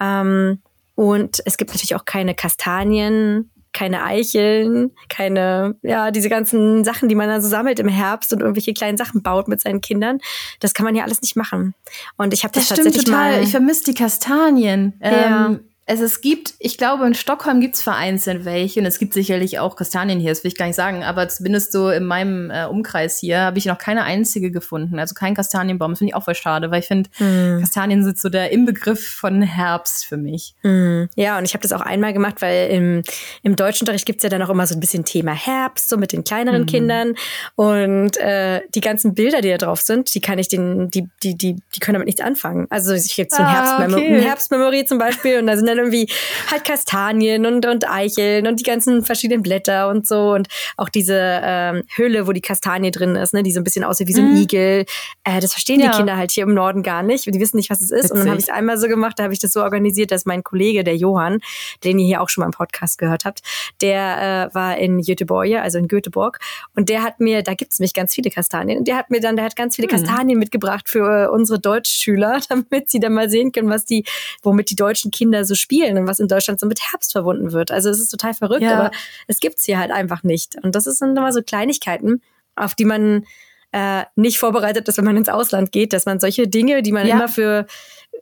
S2: Ähm, und es gibt natürlich auch keine Kastanien, keine Eicheln, keine, ja, diese ganzen Sachen, die man dann so sammelt im Herbst und irgendwelche kleinen Sachen baut mit seinen Kindern. Das kann man ja alles nicht machen. Und ich habe das, das tatsächlich total.
S1: mal. Ich vermisse die Kastanien. Ja. Ähm, also es gibt, ich glaube, in Stockholm gibt es vereinzelt welche und es gibt sicherlich auch Kastanien hier, das will ich gar nicht sagen, aber zumindest so in meinem äh, Umkreis hier habe ich noch keine einzige gefunden. Also kein Kastanienbaum. Das finde ich auch voll schade, weil ich finde, mm. Kastanien sind so der Inbegriff von Herbst für mich.
S2: Mm. Ja, und ich habe das auch einmal gemacht, weil im, im Deutschunterricht gibt es ja dann auch immer so ein bisschen Thema Herbst, so mit den kleineren mm. Kindern. Und äh, die ganzen Bilder, die da drauf sind, die kann ich den, die, die, die, die können damit nichts anfangen. Also ich gibt so ein ah, Herbstmemo okay. Herbstmemory zum Beispiel und da sind dann irgendwie halt Kastanien und, und Eicheln und die ganzen verschiedenen Blätter und so und auch diese ähm, Hülle, wo die Kastanie drin ist, ne, die so ein bisschen aussieht wie so ein mhm. Igel. Äh, das verstehen ja. die Kinder halt hier im Norden gar nicht. Die wissen nicht, was es ist. Witzig. Und dann habe ich es einmal so gemacht, da habe ich das so organisiert, dass mein Kollege, der Johann, den ihr hier auch schon mal im Podcast gehört habt, der äh, war in Göteborg, also in Göteborg, und der hat mir, da gibt es nämlich ganz viele Kastanien, und der hat mir dann, der hat ganz viele mhm. Kastanien mitgebracht für äh, unsere Deutschschüler, damit sie dann mal sehen können, was die, womit die deutschen Kinder so spielen und was in Deutschland so mit Herbst verbunden wird. Also es ist total verrückt, ja. aber es gibt's hier halt einfach nicht. Und das sind immer so Kleinigkeiten, auf die man äh, nicht vorbereitet ist, wenn man ins Ausland geht, dass man solche Dinge, die man ja. immer für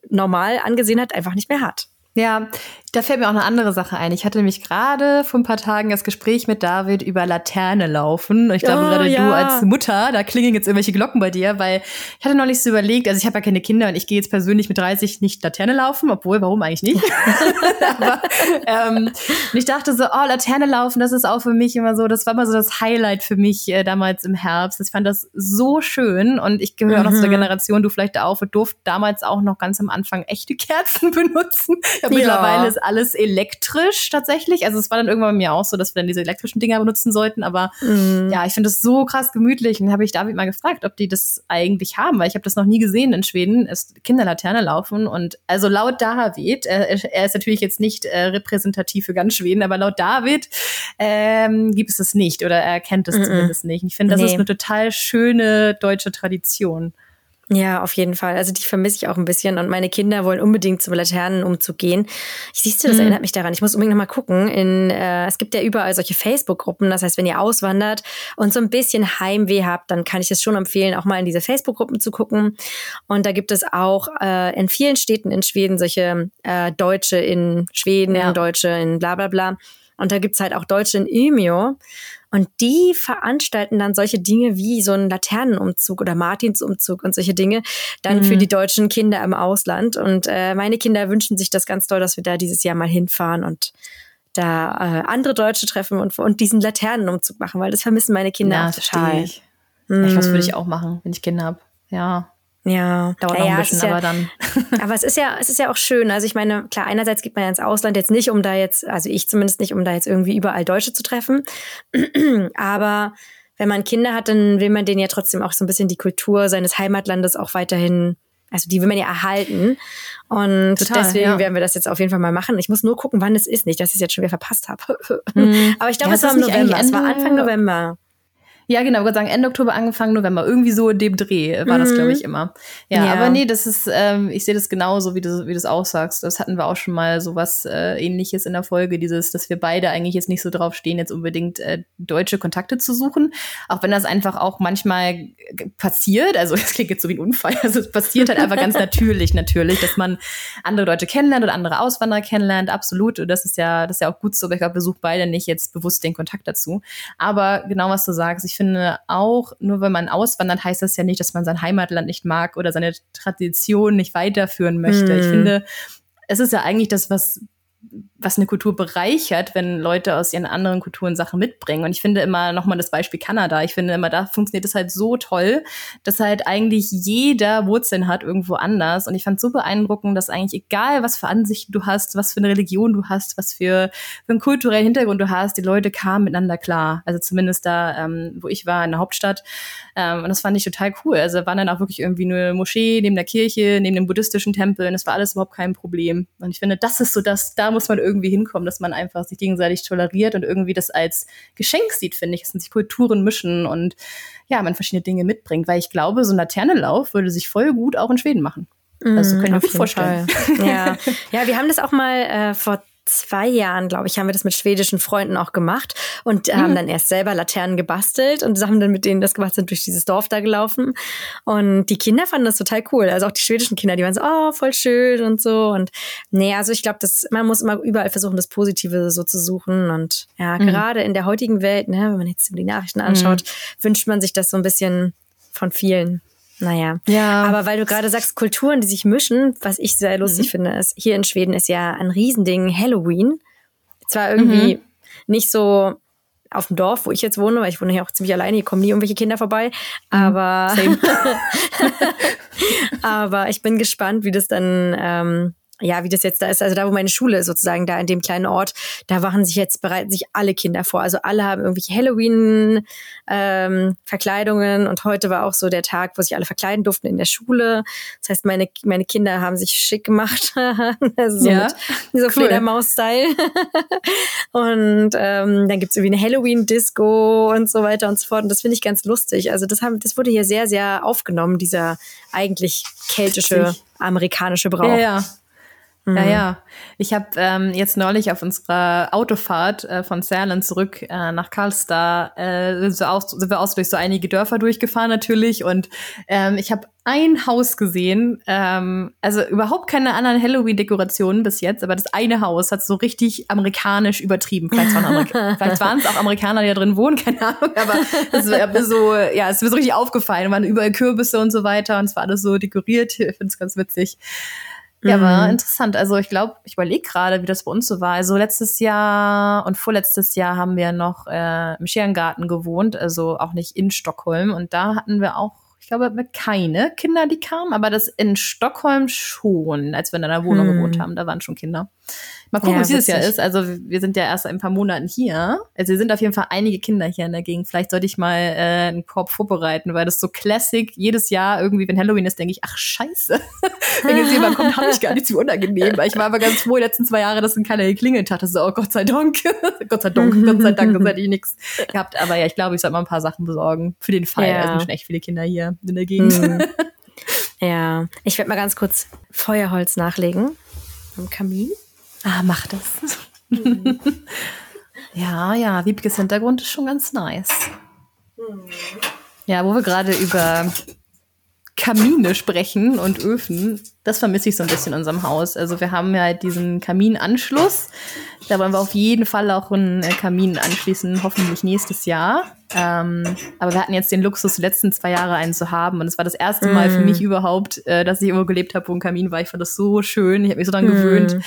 S2: normal angesehen hat, einfach nicht mehr hat.
S1: Ja, da fällt mir auch eine andere Sache ein. Ich hatte nämlich gerade vor ein paar Tagen das Gespräch mit David über Laterne laufen. Ich glaube, oh, gerade ja. du als Mutter, da klingen jetzt irgendwelche Glocken bei dir, weil ich hatte noch nicht so überlegt, also ich habe ja keine Kinder und ich gehe jetzt persönlich mit 30 nicht Laterne laufen, obwohl, warum eigentlich nicht? Aber, ähm, und ich dachte so, oh, Laterne laufen, das ist auch für mich immer so, das war immer so das Highlight für mich äh, damals im Herbst. Ich fand das so schön und ich gehöre mhm. noch zu der mhm. Generation, du vielleicht auch, wir durften damals auch noch ganz am Anfang echte Kerzen benutzen. Ja, mittlerweile ist alles elektrisch tatsächlich. Also es war dann irgendwann bei mir auch so, dass wir dann diese elektrischen Dinger benutzen sollten. Aber mhm. ja, ich finde das so krass gemütlich. Und dann habe ich David mal gefragt, ob die das eigentlich haben, weil ich habe das noch nie gesehen in Schweden, ist Kinderlaterne laufen. Und also laut David, äh, er ist natürlich jetzt nicht äh, repräsentativ für ganz Schweden, aber laut David ähm, gibt es das nicht oder er kennt es mhm. zumindest nicht. Ich finde, das nee. ist eine total schöne deutsche Tradition.
S2: Ja, auf jeden Fall. Also die vermisse ich auch ein bisschen und meine Kinder wollen unbedingt zum Laternenumzug gehen. Ich siehst du, das mhm. erinnert mich daran. Ich muss unbedingt noch mal gucken. In, äh, es gibt ja überall solche Facebook-Gruppen. Das heißt, wenn ihr auswandert und so ein bisschen Heimweh habt, dann kann ich es schon empfehlen, auch mal in diese Facebook-Gruppen zu gucken. Und da gibt es auch äh, in vielen Städten in Schweden solche äh, Deutsche in Schweden, ja. Deutsche in bla bla bla. Und da gibt's halt auch Deutsche in Umeå. Und die veranstalten dann solche Dinge wie so einen Laternenumzug oder Martinsumzug und solche Dinge dann mhm. für die deutschen Kinder im Ausland. Und äh, meine Kinder wünschen sich das ganz doll, dass wir da dieses Jahr mal hinfahren und da äh, andere Deutsche treffen und, und diesen Laternenumzug machen, weil das vermissen meine Kinder ja, auch total.
S1: Ich. Mhm. Ich, was würde ich auch machen, wenn ich Kinder habe. Ja.
S2: Ja,
S1: dauert ja, noch ein bisschen, ja, aber dann.
S2: aber es ist ja, es ist ja auch schön. Also ich meine, klar, einerseits geht man ja ins Ausland jetzt nicht, um da jetzt, also ich zumindest nicht, um da jetzt irgendwie überall Deutsche zu treffen. aber wenn man Kinder hat, dann will man denen ja trotzdem auch so ein bisschen die Kultur seines Heimatlandes auch weiterhin, also die will man ja erhalten. Und Total, deswegen ja. werden wir das jetzt auf jeden Fall mal machen. Ich muss nur gucken, wann es ist. Nicht, dass ich es jetzt schon wieder verpasst habe. Mhm. aber ich glaube, ja, es war im November. Es war Anfang November.
S1: Ja, genau, ich würde sagen Ende Oktober angefangen, November. Irgendwie so in dem Dreh war mhm. das, glaube ich, immer. Ja, ja, aber nee, das ist, ähm, ich sehe das genauso, wie du, wie du es auch sagst. Das hatten wir auch schon mal so was äh, ähnliches in der Folge, dieses, dass wir beide eigentlich jetzt nicht so drauf stehen, jetzt unbedingt äh, deutsche Kontakte zu suchen. Auch wenn das einfach auch manchmal passiert, also es klingt jetzt so wie ein Unfall, also es passiert halt einfach ganz natürlich, natürlich, dass man andere Leute kennenlernt oder andere Auswanderer kennenlernt, absolut. Und das ist ja, das ist ja auch gut so, aber ich glaube, wir suchen beide nicht jetzt bewusst den Kontakt dazu. Aber genau was du sagst, ich finde auch, nur wenn man auswandert, heißt das ja nicht, dass man sein Heimatland nicht mag oder seine Tradition nicht weiterführen möchte. Hm. Ich finde, es ist ja eigentlich das, was was eine Kultur bereichert, wenn Leute aus ihren anderen Kulturen Sachen mitbringen. Und ich finde immer nochmal das Beispiel Kanada. Ich finde immer, da funktioniert es halt so toll, dass halt eigentlich jeder Wurzeln hat irgendwo anders. Und ich fand so beeindruckend, dass eigentlich egal, was für Ansichten du hast, was für eine Religion du hast, was für, für einen kulturellen Hintergrund du hast, die Leute kamen miteinander klar. Also zumindest da, ähm, wo ich war, in der Hauptstadt. Ähm, und das fand ich total cool. Also waren dann auch wirklich irgendwie eine Moschee neben der Kirche, neben dem buddhistischen Tempel. Und das war alles überhaupt kein Problem. Und ich finde, das ist so das, da muss man irgendwie hinkommen, dass man einfach sich gegenseitig toleriert und irgendwie das als Geschenk sieht, finde ich, dass sich Kulturen mischen und ja, man verschiedene Dinge mitbringt, weil ich glaube, so ein Laternenlauf würde sich voll gut auch in Schweden machen. Also können wir gut vorstellen.
S2: Ja. ja, wir haben das auch mal äh, vor zwei Jahren, glaube ich, haben wir das mit schwedischen Freunden auch gemacht und mhm. haben dann erst selber Laternen gebastelt und haben dann mit denen das gemacht, sind durch dieses Dorf da gelaufen. Und die Kinder fanden das total cool. Also auch die schwedischen Kinder, die waren so, oh, voll schön und so. Und nee, also ich glaube, man muss immer überall versuchen, das Positive so zu suchen. Und ja, mhm. gerade in der heutigen Welt, ne, wenn man jetzt die Nachrichten anschaut, mhm. wünscht man sich das so ein bisschen von vielen. Naja. Ja. Aber weil du gerade sagst, Kulturen, die sich mischen, was ich sehr lustig mhm. finde, ist, hier in Schweden ist ja ein Riesending Halloween. Zwar irgendwie mhm. nicht so auf dem Dorf, wo ich jetzt wohne, weil ich wohne hier auch ziemlich alleine, hier kommen nie irgendwelche Kinder vorbei. Mhm. Aber, aber ich bin gespannt, wie das dann ähm, ja, wie das jetzt da ist, also da, wo meine Schule ist, sozusagen, da in dem kleinen Ort, da wachen sich jetzt, bereiten sich alle Kinder vor. Also alle haben irgendwelche Halloween-Verkleidungen ähm, und heute war auch so der Tag, wo sich alle verkleiden durften in der Schule. Das heißt, meine, meine Kinder haben sich schick gemacht. also so ja, mit so cool. Fledermaus-Style. und ähm, dann gibt's irgendwie eine Halloween-Disco und so weiter und so fort. Und das finde ich ganz lustig. Also das, haben, das wurde hier sehr, sehr aufgenommen, dieser eigentlich keltische, amerikanische Brauch.
S1: Ja, ja. Ja, mhm. ja. Ich habe ähm, jetzt neulich auf unserer Autofahrt äh, von Serlen zurück äh, nach Karlstad äh, sind, wir auch, sind wir auch durch so einige Dörfer durchgefahren natürlich und ähm, ich habe ein Haus gesehen, ähm, also überhaupt keine anderen Halloween-Dekorationen bis jetzt, aber das eine Haus hat so richtig amerikanisch übertrieben. Vielleicht waren, Amerika vielleicht waren es auch Amerikaner, die da drin wohnen, keine Ahnung, aber es war so, ja, es ist mir so richtig aufgefallen. Es waren überall Kürbisse und so weiter und es war alles so dekoriert. Ich finde es ganz witzig. Ja, mhm. war interessant. Also ich glaube, ich überlege gerade, wie das bei uns so war. Also letztes Jahr und vorletztes Jahr haben wir noch äh, im Scherengarten gewohnt, also auch nicht in Stockholm. Und da hatten wir auch, ich glaube, keine Kinder, die kamen, aber das in Stockholm schon, als wir in einer Wohnung mhm. gewohnt haben. Da waren schon Kinder. Mal gucken, ja, wie dieses Jahr ist. Also wir sind ja erst ein paar Monaten hier. Also wir sind auf jeden Fall einige Kinder hier in der Gegend. Vielleicht sollte ich mal äh, einen Korb vorbereiten, weil das so Classic jedes Jahr irgendwie, wenn Halloween ist, denke ich, ach scheiße. wenn jetzt jemand kommt, habe ich gar nicht zu unangenehm. Weil ich war aber ganz froh die letzten zwei Jahre, dass dann keiner geklingelt hat. Das so, oh Gott sei Dank. Gott sei Dank, Gott sei Dank, sonst hätte ich nichts gehabt. Aber ja, ich glaube, ich sollte mal ein paar Sachen besorgen. Für den Fall. Ja. Es sind schon echt viele Kinder hier in der Gegend. Mhm.
S2: Ja, ich werde mal ganz kurz Feuerholz nachlegen am Kamin.
S1: Ah, mach das. ja, ja, Wiebkes Hintergrund ist schon ganz nice. Ja, wo wir gerade über Kamine sprechen und Öfen, das vermisse ich so ein bisschen in unserem Haus. Also wir haben ja diesen Kaminanschluss. Da wollen wir auf jeden Fall auch einen Kamin anschließen, hoffentlich nächstes Jahr. Ähm, aber wir hatten jetzt den Luxus, die letzten zwei Jahre einen zu haben. Und es war das erste Mal mm. für mich überhaupt, äh, dass ich irgendwo gelebt habe, wo ein Kamin war. Ich fand das so schön. Ich habe mich so dran mm. gewöhnt.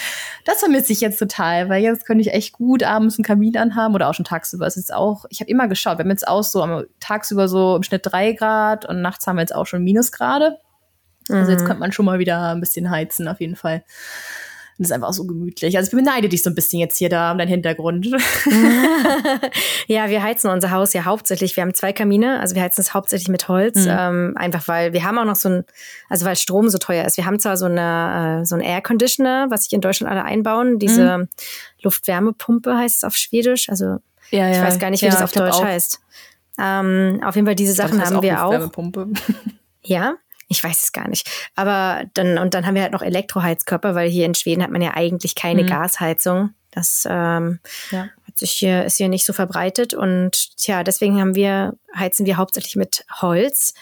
S1: Das vermisse ich jetzt total, weil jetzt könnte ich echt gut abends einen Kamin anhaben oder auch schon tagsüber. Es ist auch, ich habe immer geschaut, wir haben jetzt auch so tagsüber so im Schnitt drei Grad und nachts haben wir jetzt auch schon Minusgrade. Also jetzt mhm. könnte man schon mal wieder ein bisschen heizen, auf jeden Fall. Und das ist einfach so gemütlich. Also ich beneide dich so ein bisschen jetzt hier da um deinen Hintergrund.
S2: ja, wir heizen unser Haus ja hauptsächlich. Wir haben zwei Kamine, also wir heizen es hauptsächlich mit Holz. Mhm. Ähm, einfach weil wir haben auch noch so ein, also weil Strom so teuer ist. Wir haben zwar so eine äh, so ein Air Conditioner, was sich in Deutschland alle einbauen. Diese mhm. Luftwärmepumpe heißt es auf Schwedisch. Also ja, ich weiß gar nicht, wie ja, das auf Deutsch auch. heißt. Ähm, auf jeden Fall diese Sachen haben wir auch. Ja, ich weiß es gar nicht. Aber dann, und dann haben wir halt noch Elektroheizkörper, weil hier in Schweden hat man ja eigentlich keine mhm. Gasheizung. Das ähm, ja. hat sich hier, ist hier nicht so verbreitet. Und tja, deswegen haben wir, heizen wir hauptsächlich mit Holz.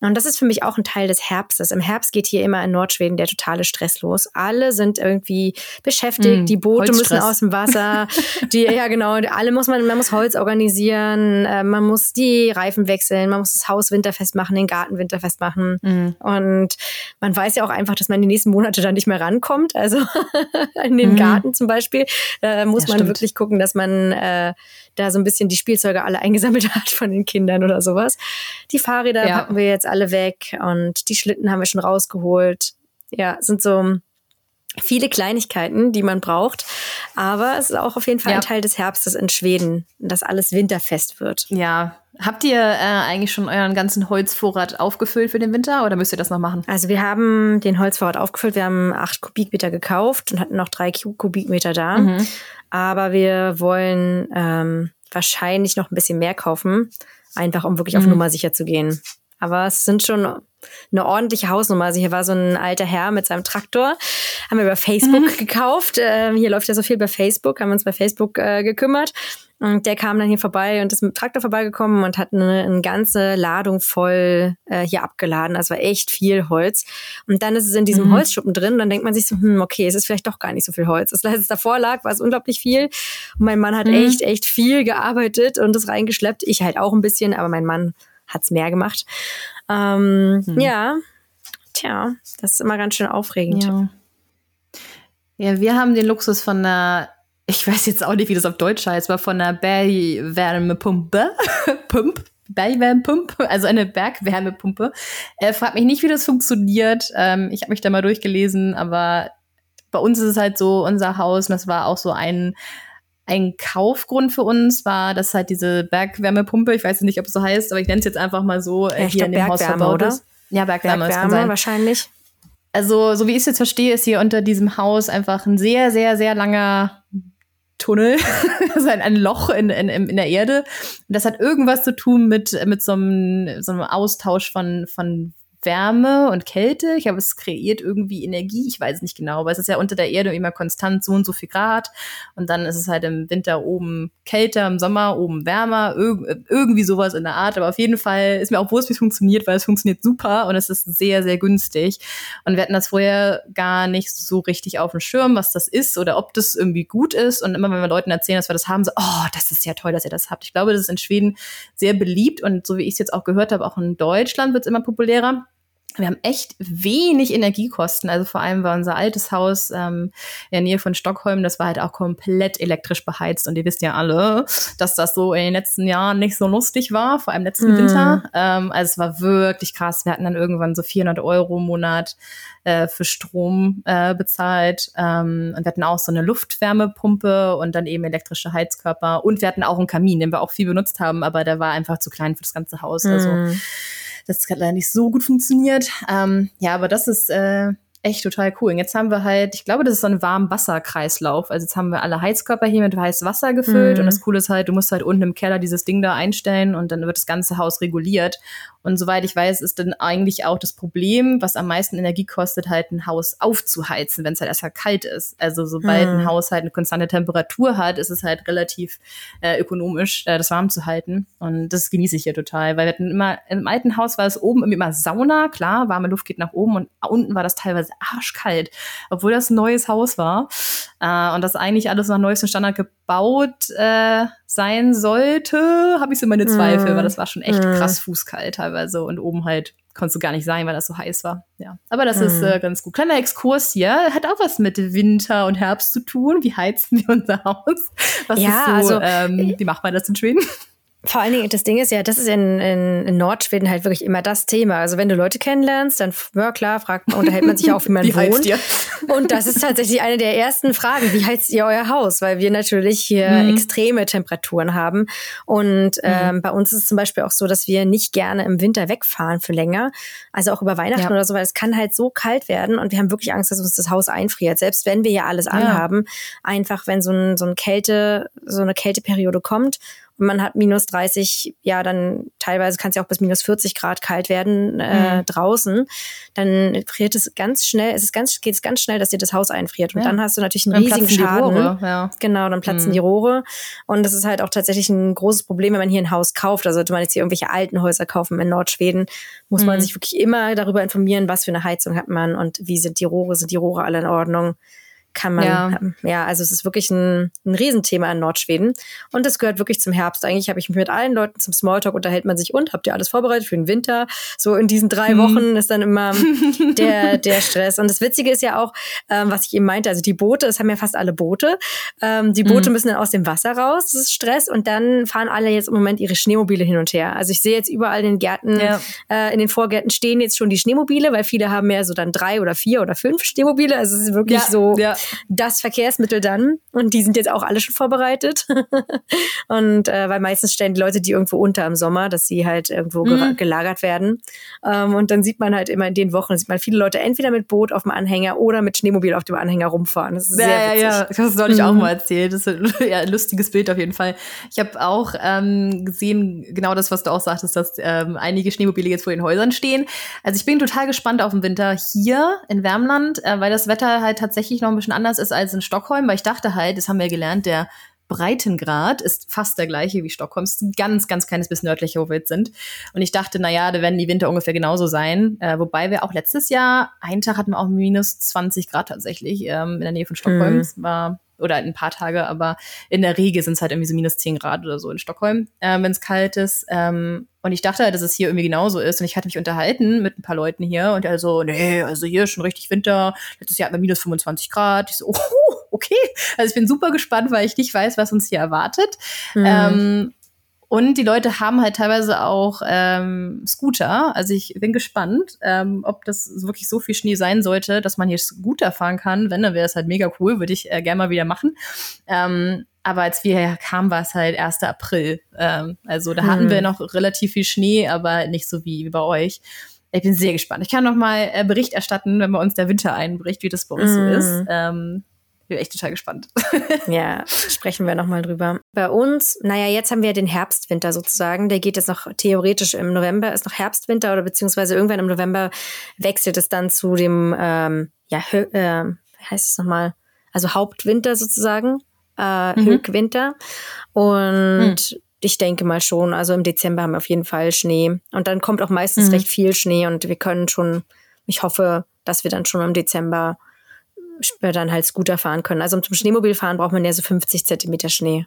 S2: Und das ist für mich auch ein Teil des Herbstes. Im Herbst geht hier immer in Nordschweden der totale Stress los. Alle sind irgendwie beschäftigt, mm, die Boote müssen aus dem Wasser. Die, ja genau, alle muss man, man muss Holz organisieren, äh, man muss die Reifen wechseln, man muss das Haus winterfest machen, den Garten winterfest machen. Mm. Und man weiß ja auch einfach, dass man die nächsten Monate dann nicht mehr rankommt. Also in den mm. Garten zum Beispiel. Da muss ja, man stimmt. wirklich gucken, dass man äh, da so ein bisschen die Spielzeuge alle eingesammelt hat von den Kindern oder sowas. Die Fahrräder ja. packen wir jetzt alle weg und die Schlitten haben wir schon rausgeholt. Ja, sind so viele Kleinigkeiten, die man braucht. Aber es ist auch auf jeden Fall ja. ein Teil des Herbstes in Schweden, dass alles winterfest wird.
S1: Ja, Habt ihr äh, eigentlich schon euren ganzen Holzvorrat aufgefüllt für den Winter oder müsst ihr das noch machen?
S2: Also wir haben den Holzvorrat aufgefüllt. Wir haben acht Kubikmeter gekauft und hatten noch drei Kubikmeter da. Mhm. Aber wir wollen ähm, wahrscheinlich noch ein bisschen mehr kaufen, einfach um wirklich auf mhm. Nummer sicher zu gehen. Aber es sind schon eine ordentliche Hausnummer. Also hier war so ein alter Herr mit seinem Traktor, haben wir über Facebook mhm. gekauft. Ähm, hier läuft ja so viel bei Facebook, haben wir uns bei Facebook äh, gekümmert. Und der kam dann hier vorbei und ist mit dem Traktor vorbeigekommen und hat eine, eine ganze Ladung voll äh, hier abgeladen. Also war echt viel Holz. Und dann ist es in diesem mhm. Holzschuppen drin. Und dann denkt man sich so, hm, okay, es ist vielleicht doch gar nicht so viel Holz. Das, als es davor lag, war es unglaublich viel. Und mein Mann hat mhm. echt, echt viel gearbeitet und das reingeschleppt. Ich halt auch ein bisschen, aber mein Mann hat's mehr gemacht. Ähm, mhm. Ja, tja, das ist immer ganz schön aufregend.
S1: Ja. ja, wir haben den Luxus von einer ich weiß jetzt auch nicht, wie das auf Deutsch heißt, aber von einer Bergwärmepumpe, Pump, Bergwärmepumpe, also eine Bergwärmepumpe. Äh, fragt mich nicht, wie das funktioniert. Ähm, ich habe mich da mal durchgelesen, aber bei uns ist es halt so, unser Haus, und das war auch so ein ein Kaufgrund für uns war, dass halt diese Bergwärmepumpe, ich weiß nicht, ob es so heißt, aber ich nenne es jetzt einfach mal so,
S2: äh, ja, hier in dem Haus verbaut oder? ist.
S1: Ja, Bergwärme,
S2: Bergwärme wahrscheinlich.
S1: Also, so wie ich es jetzt verstehe, ist hier unter diesem Haus einfach ein sehr, sehr, sehr langer Tunnel, also ein, ein Loch in, in, in der Erde. Und das hat irgendwas zu tun mit, mit so einem, so einem Austausch von, von Wärme und Kälte. Ich habe es kreiert irgendwie Energie. Ich weiß es nicht genau, aber es ist ja unter der Erde immer konstant so und so viel Grad. Und dann ist es halt im Winter oben kälter, im Sommer oben wärmer. Ir irgendwie sowas in der Art. Aber auf jeden Fall ist mir auch bewusst, wie es funktioniert, weil es funktioniert super und es ist sehr, sehr günstig. Und wir hatten das vorher gar nicht so richtig auf dem Schirm, was das ist oder ob das irgendwie gut ist. Und immer wenn wir Leuten erzählen, dass wir das haben, so, oh, das ist ja toll, dass ihr das habt. Ich glaube, das ist in Schweden sehr beliebt und so wie ich es jetzt auch gehört habe, auch in Deutschland wird es immer populärer wir haben echt wenig Energiekosten. Also vor allem war unser altes Haus ähm, in der Nähe von Stockholm, das war halt auch komplett elektrisch beheizt. Und ihr wisst ja alle, dass das so in den letzten Jahren nicht so lustig war, vor allem letzten mm. Winter. Ähm, also es war wirklich krass. Wir hatten dann irgendwann so 400 Euro im Monat äh, für Strom äh, bezahlt. Ähm, und wir hatten auch so eine Luftwärmepumpe und dann eben elektrische Heizkörper. Und wir hatten auch einen Kamin, den wir auch viel benutzt haben, aber der war einfach zu klein für das ganze Haus. Mm. Also das hat leider nicht so gut funktioniert. Ähm, ja, aber das ist äh, echt total cool. Und jetzt haben wir halt, ich glaube, das ist so ein Warmwasserkreislauf. Also jetzt haben wir alle Heizkörper hier mit heißem Wasser gefüllt. Mhm. Und das Coole ist halt, du musst halt unten im Keller dieses Ding da einstellen und dann wird das ganze Haus reguliert. Und soweit ich weiß, ist dann eigentlich auch das Problem, was am meisten Energie kostet, halt ein Haus aufzuheizen, wenn es halt erstmal kalt ist. Also sobald hm. ein Haus halt eine konstante Temperatur hat, ist es halt relativ äh, ökonomisch, äh, das warm zu halten. Und das genieße ich hier total, weil wir hatten immer, im alten Haus war es oben immer Sauna, klar, warme Luft geht nach oben und unten war das teilweise arschkalt, obwohl das ein neues Haus war. Äh, und das eigentlich alles nach neuestem Standard gebaut äh, sein sollte, habe ich so meine Zweifel, mm. weil das war schon echt mm. krass fußkalt teilweise und oben halt konntest du gar nicht sein, weil das so heiß war. Ja, aber das mm. ist äh, ganz gut. Kleiner Exkurs hier, hat auch was mit Winter und Herbst zu tun. Wie heizen wir unser Haus? Was
S2: ja,
S1: ist so,
S2: also,
S1: ähm, wie macht man das in Schweden?
S2: Vor allen Dingen, das Ding ist ja, das ist in, in, in Nordschweden halt wirklich immer das Thema. Also wenn du Leute kennenlernst, dann, ja klar, fragt man, unterhält man sich auch, wie man wie wohnt. Ihr? Und das ist tatsächlich eine der ersten Fragen. Wie heizt ihr euer Haus? Weil wir natürlich hier mhm. extreme Temperaturen haben. Und ähm, mhm. bei uns ist es zum Beispiel auch so, dass wir nicht gerne im Winter wegfahren für länger. Also auch über Weihnachten ja. oder so, weil es kann halt so kalt werden und wir haben wirklich Angst, dass uns das Haus einfriert. Selbst wenn wir ja alles anhaben. Ja. Einfach, wenn so, ein, so, ein Kälte, so eine Kälteperiode kommt man hat minus 30, ja, dann teilweise kann es ja auch bis minus 40 Grad kalt werden äh, mhm. draußen. Dann friert es ganz schnell, es ist ganz, geht es ganz schnell, dass dir das Haus einfriert. Und ja. dann hast du natürlich einen dann riesigen Schaden. Rohre, ja. Genau, dann platzen mhm. die Rohre. Und das ist halt auch tatsächlich ein großes Problem, wenn man hier ein Haus kauft. Also sollte man jetzt hier irgendwelche alten Häuser kaufen in Nordschweden, muss mhm. man sich wirklich immer darüber informieren, was für eine Heizung hat man und wie sind die Rohre, sind die Rohre alle in Ordnung kann man, ja, ja also es ist wirklich ein, ein Riesenthema in Nordschweden. Und es gehört wirklich zum Herbst. Eigentlich habe ich mich mit allen Leuten zum Smalltalk unterhält man sich und habt ihr alles vorbereitet für den Winter? So in diesen drei hm. Wochen ist dann immer der, der Stress. Und das Witzige ist ja auch, ähm, was ich eben meinte, also die Boote, es haben ja fast alle Boote. Ähm, die Boote mhm. müssen dann aus dem Wasser raus, das ist Stress. Und dann fahren alle jetzt im Moment ihre Schneemobile hin und her. Also ich sehe jetzt überall in den Gärten, ja. äh, in den Vorgärten stehen jetzt schon die Schneemobile, weil viele haben ja so dann drei oder vier oder fünf Schneemobile. Also es ist wirklich ja, so. Ja das Verkehrsmittel dann. Und die sind jetzt auch alle schon vorbereitet. und äh, weil meistens stellen die Leute die irgendwo unter im Sommer, dass sie halt irgendwo mhm. gelagert werden. Ähm, und dann sieht man halt immer in den Wochen, sieht man viele Leute entweder mit Boot auf dem Anhänger oder mit Schneemobil auf dem Anhänger rumfahren. Das ist ja, sehr witzig. Ja, ja,
S1: das soll ich mhm. auch mal erzählen. Das ist ein ja, lustiges Bild auf jeden Fall. Ich habe auch ähm, gesehen, genau das, was du auch sagtest, dass ähm, einige Schneemobile jetzt vor den Häusern stehen. Also ich bin total gespannt auf den Winter hier in Wärmland, äh, weil das Wetter halt tatsächlich noch ein bisschen anders ist als in Stockholm, weil ich dachte halt, das haben wir gelernt, der Breitengrad ist fast der gleiche wie Stockholm. Es ist ein ganz, ganz kleines bisschen nördlicher, wo wir jetzt sind. Und ich dachte, na ja, da werden die Winter ungefähr genauso sein. Äh, wobei wir auch letztes Jahr, einen Tag hatten wir auch minus 20 Grad tatsächlich ähm, in der Nähe von Stockholm. Mhm. war oder ein paar Tage, aber in der Regel sind es halt irgendwie so minus 10 Grad oder so in Stockholm, äh, wenn es kalt ist. Ähm, und ich dachte halt, dass es hier irgendwie genauso ist. Und ich hatte mich unterhalten mit ein paar Leuten hier und also, nee, also hier ist schon richtig Winter. Letztes Jahr hatten wir minus 25 Grad. Ich so, oh, okay. Also ich bin super gespannt, weil ich nicht weiß, was uns hier erwartet. Mhm. Ähm, und die Leute haben halt teilweise auch ähm, Scooter. Also ich bin gespannt, ähm, ob das wirklich so viel Schnee sein sollte, dass man hier Scooter fahren kann. Wenn, dann wäre es halt mega cool, würde ich äh, gerne mal wieder machen. Ähm, aber als wir hierher kamen, war es halt 1. April. Ähm, also da hatten hm. wir noch relativ viel Schnee, aber nicht so wie, wie bei euch. Ich bin sehr gespannt. Ich kann noch mal äh, Bericht erstatten, wenn bei uns der Winter einbricht, wie das bei uns mm. so ist. Hm. Ähm, bin echt total gespannt.
S2: ja, sprechen wir nochmal drüber. Bei uns, naja, jetzt haben wir den Herbstwinter sozusagen. Der geht jetzt noch theoretisch im November, ist noch Herbstwinter oder beziehungsweise irgendwann im November wechselt es dann zu dem, ähm, ja, äh, wie heißt es nochmal? Also Hauptwinter sozusagen, äh, mhm. Höchwinter. Und mhm. ich denke mal schon, also im Dezember haben wir auf jeden Fall Schnee. Und dann kommt auch meistens mhm. recht viel Schnee und wir können schon, ich hoffe, dass wir dann schon im Dezember dann halt Scooter fahren können. Also zum Schneemobilfahren braucht man ja so 50 Zentimeter Schnee.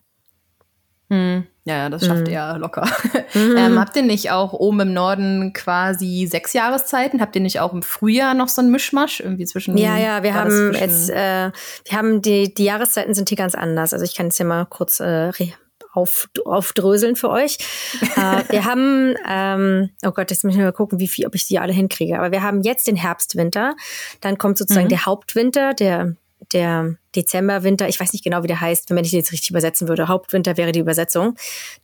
S1: Hm. Ja, das schafft mhm. ihr locker. Mhm. Ähm, habt ihr nicht auch oben im Norden quasi sechs Jahreszeiten? Habt ihr nicht auch im Frühjahr noch so ein Mischmasch irgendwie zwischen?
S2: Ja, ja, wir haben jetzt, äh, wir haben die, die Jahreszeiten sind hier ganz anders. Also ich kann es ja mal kurz äh, auf, aufdröseln für euch. äh, wir haben, ähm, oh Gott, jetzt müssen wir mal gucken, wie viel, ob ich die alle hinkriege. Aber wir haben jetzt den Herbstwinter. Dann kommt sozusagen mhm. der Hauptwinter, der der Dezemberwinter, ich weiß nicht genau, wie der heißt, wenn ich den jetzt richtig übersetzen würde. Hauptwinter wäre die Übersetzung.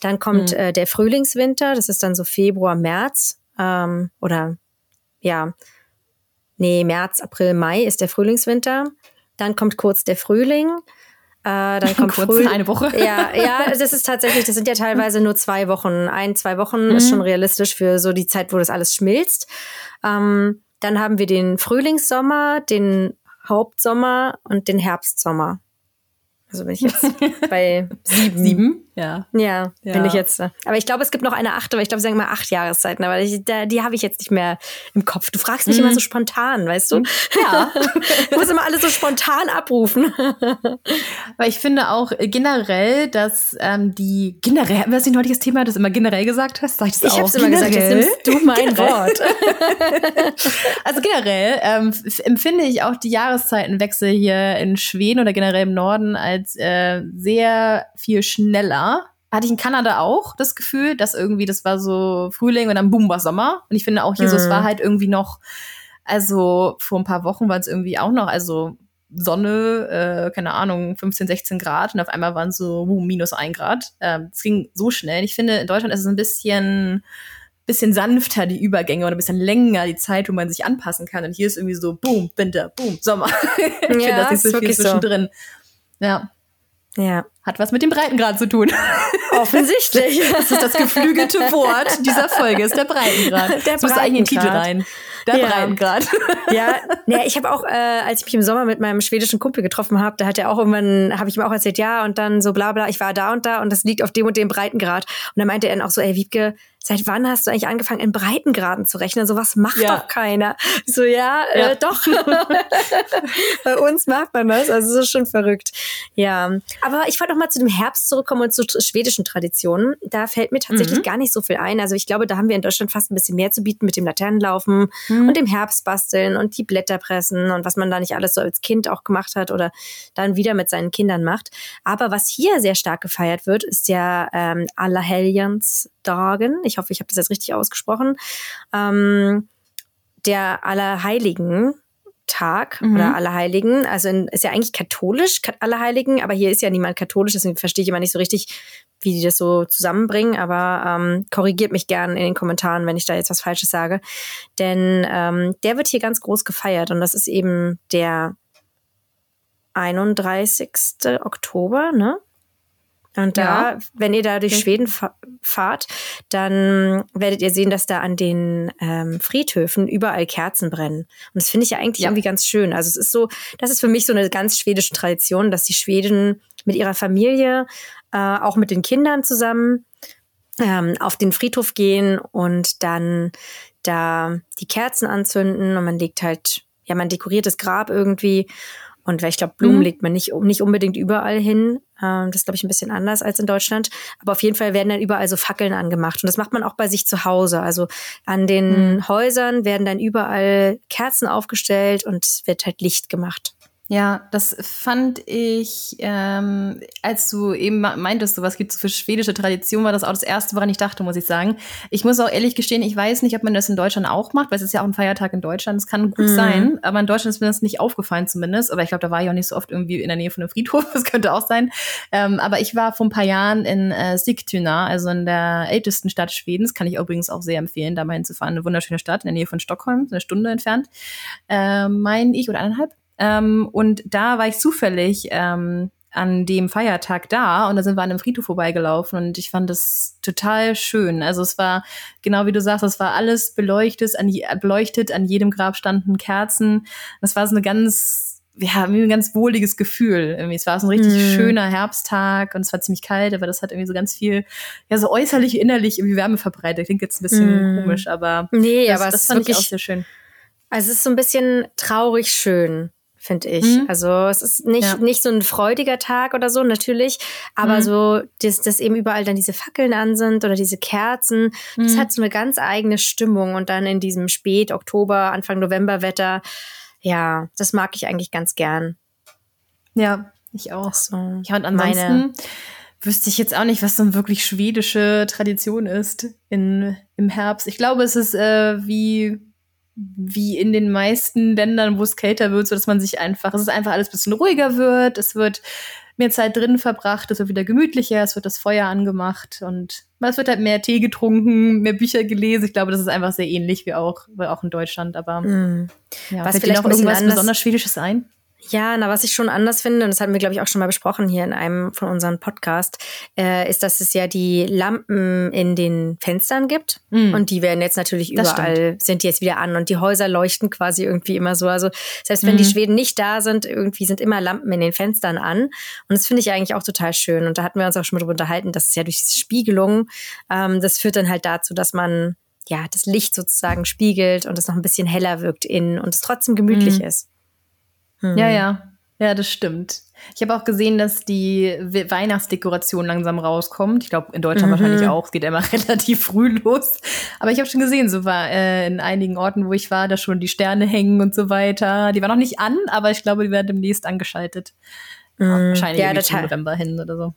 S2: Dann kommt mhm. äh, der Frühlingswinter, das ist dann so Februar, März ähm, oder ja, nee, März, April, Mai ist der Frühlingswinter. Dann kommt kurz der Frühling. Äh, dann kommt
S1: Kurz eine Woche.
S2: Ja, ja, das ist tatsächlich, das sind ja teilweise nur zwei Wochen. Ein, zwei Wochen mhm. ist schon realistisch für so die Zeit, wo das alles schmilzt. Ähm, dann haben wir den Frühlingssommer, den Hauptsommer und den Herbstsommer. Also bin ich jetzt bei sieben.
S1: Sieben?
S2: Ja. ja. Ja, ich jetzt. Aber ich glaube, es gibt noch eine achte, weil ich glaube, sie sagen mal acht Jahreszeiten, aber ich, da, die habe ich jetzt nicht mehr im Kopf. Du fragst mich mhm. immer so spontan, weißt du?
S1: Ja.
S2: ich muss immer alles so spontan abrufen.
S1: weil ich finde auch generell, dass ähm, die generell, das nicht neulich das Thema, das immer generell gesagt hast? Sag ich das
S2: ich
S1: auch?
S2: Ich hab's immer gesagt, jetzt nimmst du mein generell. Wort.
S1: also generell ähm, empfinde ich auch die Jahreszeitenwechsel hier in Schweden oder generell im Norden als äh, sehr viel schneller. Hatte ich in Kanada auch das Gefühl, dass irgendwie, das war so Frühling und dann boom, war Sommer. Und ich finde auch Jesus mhm. war halt irgendwie noch, also vor ein paar Wochen war es irgendwie auch noch, also Sonne, äh, keine Ahnung, 15, 16 Grad und auf einmal waren es so boom, minus ein Grad. Ähm, es ging so schnell. Ich finde, in Deutschland ist es ein bisschen bisschen sanfter die Übergänge oder ein bisschen länger die Zeit, wo man sich anpassen kann. Und hier ist irgendwie so Boom, Winter, Boom, Sommer. ich ja, finde das nicht so viel zwischendrin. So. Ja.
S2: Ja.
S1: Hat was mit dem Breitengrad zu tun.
S2: Offensichtlich.
S1: Das ist das geflügelte Wort dieser Folge, ist der Breitengrad. Der das muss eigentlich in den Titel rein. Der ja. Breitengrad.
S2: Ja, ja ich habe auch, äh, als ich mich im Sommer mit meinem schwedischen Kumpel getroffen habe, da hat er auch irgendwann, habe ich ihm auch erzählt, ja, und dann so bla bla, ich war da und da und das liegt auf dem und dem Breitengrad. Und dann meinte er dann auch so, ey, Wiebke, seit wann hast du eigentlich angefangen, in Breitengraden zu rechnen? So was macht ja. doch keiner. So, ja, äh, ja. Äh, doch. Bei uns macht man das. Also, das ist schon verrückt. Ja. Aber ich wollte noch mal zu dem Herbst zurückkommen und zu schwedischen Traditionen. Da fällt mir tatsächlich mhm. gar nicht so viel ein. Also, ich glaube, da haben wir in Deutschland fast ein bisschen mehr zu bieten mit dem Laternenlaufen mhm. und dem Herbstbasteln und die Blätter pressen und was man da nicht alles so als Kind auch gemacht hat oder dann wieder mit seinen Kindern macht. Aber was hier sehr stark gefeiert wird, ist ja ähm, Allerhelgens Dagen. Ich hoffe, ich habe das jetzt richtig ausgesprochen. Ähm, der Allerheiligen Tag mhm. oder Allerheiligen. Also in, ist ja eigentlich katholisch, Allerheiligen, aber hier ist ja niemand katholisch, deswegen verstehe ich immer nicht so richtig, wie die das so zusammenbringen. Aber ähm, korrigiert mich gern in den Kommentaren, wenn ich da jetzt was Falsches sage. Denn ähm, der wird hier ganz groß gefeiert und das ist eben der 31. Oktober, ne? Und da, ja. wenn ihr da durch okay. Schweden fahrt, dann werdet ihr sehen, dass da an den ähm, Friedhöfen überall Kerzen brennen. Und das finde ich ja eigentlich ja. irgendwie ganz schön. Also es ist so, das ist für mich so eine ganz schwedische Tradition, dass die Schweden mit ihrer Familie, äh, auch mit den Kindern zusammen, ähm, auf den Friedhof gehen und dann da die Kerzen anzünden und man legt halt, ja, man dekoriert das Grab irgendwie und weil ich glaube, Blumen mhm. legt man nicht, nicht unbedingt überall hin. Ähm, das ist, glaube ich, ein bisschen anders als in Deutschland. Aber auf jeden Fall werden dann überall so Fackeln angemacht. Und das macht man auch bei sich zu Hause. Also an den mhm. Häusern werden dann überall Kerzen aufgestellt und es wird halt Licht gemacht.
S1: Ja, das fand ich, ähm, als du eben meintest, so was gibt es für schwedische Tradition, war das auch das Erste, woran ich dachte, muss ich sagen. Ich muss auch ehrlich gestehen, ich weiß nicht, ob man das in Deutschland auch macht, weil es ist ja auch ein Feiertag in Deutschland. Es kann gut mhm. sein, aber in Deutschland ist mir das nicht aufgefallen zumindest. Aber ich glaube, da war ich auch nicht so oft irgendwie in der Nähe von einem Friedhof. Das könnte auch sein. Ähm, aber ich war vor ein paar Jahren in äh, Sigtuna, also in der ältesten Stadt Schwedens. Kann ich übrigens auch sehr empfehlen, da mal hinzufahren. Eine wunderschöne Stadt in der Nähe von Stockholm, eine Stunde entfernt, äh, meine ich, oder eineinhalb. Ähm, und da war ich zufällig ähm, an dem Feiertag da und da sind wir an einem Friedhof vorbeigelaufen und ich fand das total schön. Also es war, genau wie du sagst, es war alles beleuchtet, an, je, beleuchtet, an jedem Grab standen Kerzen. Das war so eine ganz, ja, ein ganz wohliges Gefühl. Irgendwie. Es war so ein richtig mm. schöner Herbsttag und es war ziemlich kalt, aber das hat irgendwie so ganz viel, ja, so äußerlich, innerlich irgendwie Wärme verbreitet. Klingt jetzt ein bisschen mm. komisch, aber
S2: nee,
S1: das,
S2: aber
S1: das
S2: es
S1: fand
S2: wirklich,
S1: ich auch sehr schön.
S2: Also es ist so ein bisschen traurig schön finde ich. Mhm. Also es ist nicht, ja. nicht so ein freudiger Tag oder so, natürlich, aber mhm. so, dass, dass eben überall dann diese Fackeln an sind oder diese Kerzen, mhm. das hat so eine ganz eigene Stimmung und dann in diesem Spät, Oktober, Anfang November Wetter, ja, das mag ich eigentlich ganz gern.
S1: Ja, ich auch. So, ja, und ansonsten meine wüsste ich jetzt auch nicht, was so eine wirklich schwedische Tradition ist in, im Herbst. Ich glaube, es ist äh, wie wie in den meisten Ländern, wo es kälter wird, so dass man sich einfach, es ist einfach alles ein bisschen ruhiger wird, es wird mehr Zeit drin verbracht, es wird wieder gemütlicher, es wird das Feuer angemacht und es wird halt mehr Tee getrunken, mehr Bücher gelesen. Ich glaube, das ist einfach sehr ähnlich wie auch, wie auch in Deutschland. Aber mm. ja, was vielleicht noch irgendwas besonders Schwedisches ein?
S2: Ja, na, was ich schon anders finde, und das hatten wir, glaube ich, auch schon mal besprochen hier in einem von unseren Podcasts, äh, ist, dass es ja die Lampen in den Fenstern gibt. Mm. Und die werden jetzt natürlich überall, sind die jetzt wieder an und die Häuser leuchten quasi irgendwie immer so. Also selbst wenn mm. die mhm. Schweden nicht da sind, irgendwie sind immer Lampen in den Fenstern an. Und das finde ich eigentlich auch total schön. Und da hatten wir uns auch schon mal drüber unterhalten, dass es ja durch diese Spiegelung, ähm, das führt dann halt dazu, dass man ja das Licht sozusagen spiegelt und es noch ein bisschen heller wirkt innen und es trotzdem gemütlich mm. ist.
S1: Hm. Ja, ja. Ja, das stimmt. Ich habe auch gesehen, dass die Weihnachtsdekoration langsam rauskommt. Ich glaube, in Deutschland mhm. wahrscheinlich auch. Es geht immer relativ früh los. Aber ich habe schon gesehen, so war äh, in einigen Orten, wo ich war, da schon die Sterne hängen und so weiter. Die waren noch nicht an, aber ich glaube, die werden demnächst angeschaltet. Mhm. Wahrscheinlich ja, im November hin oder so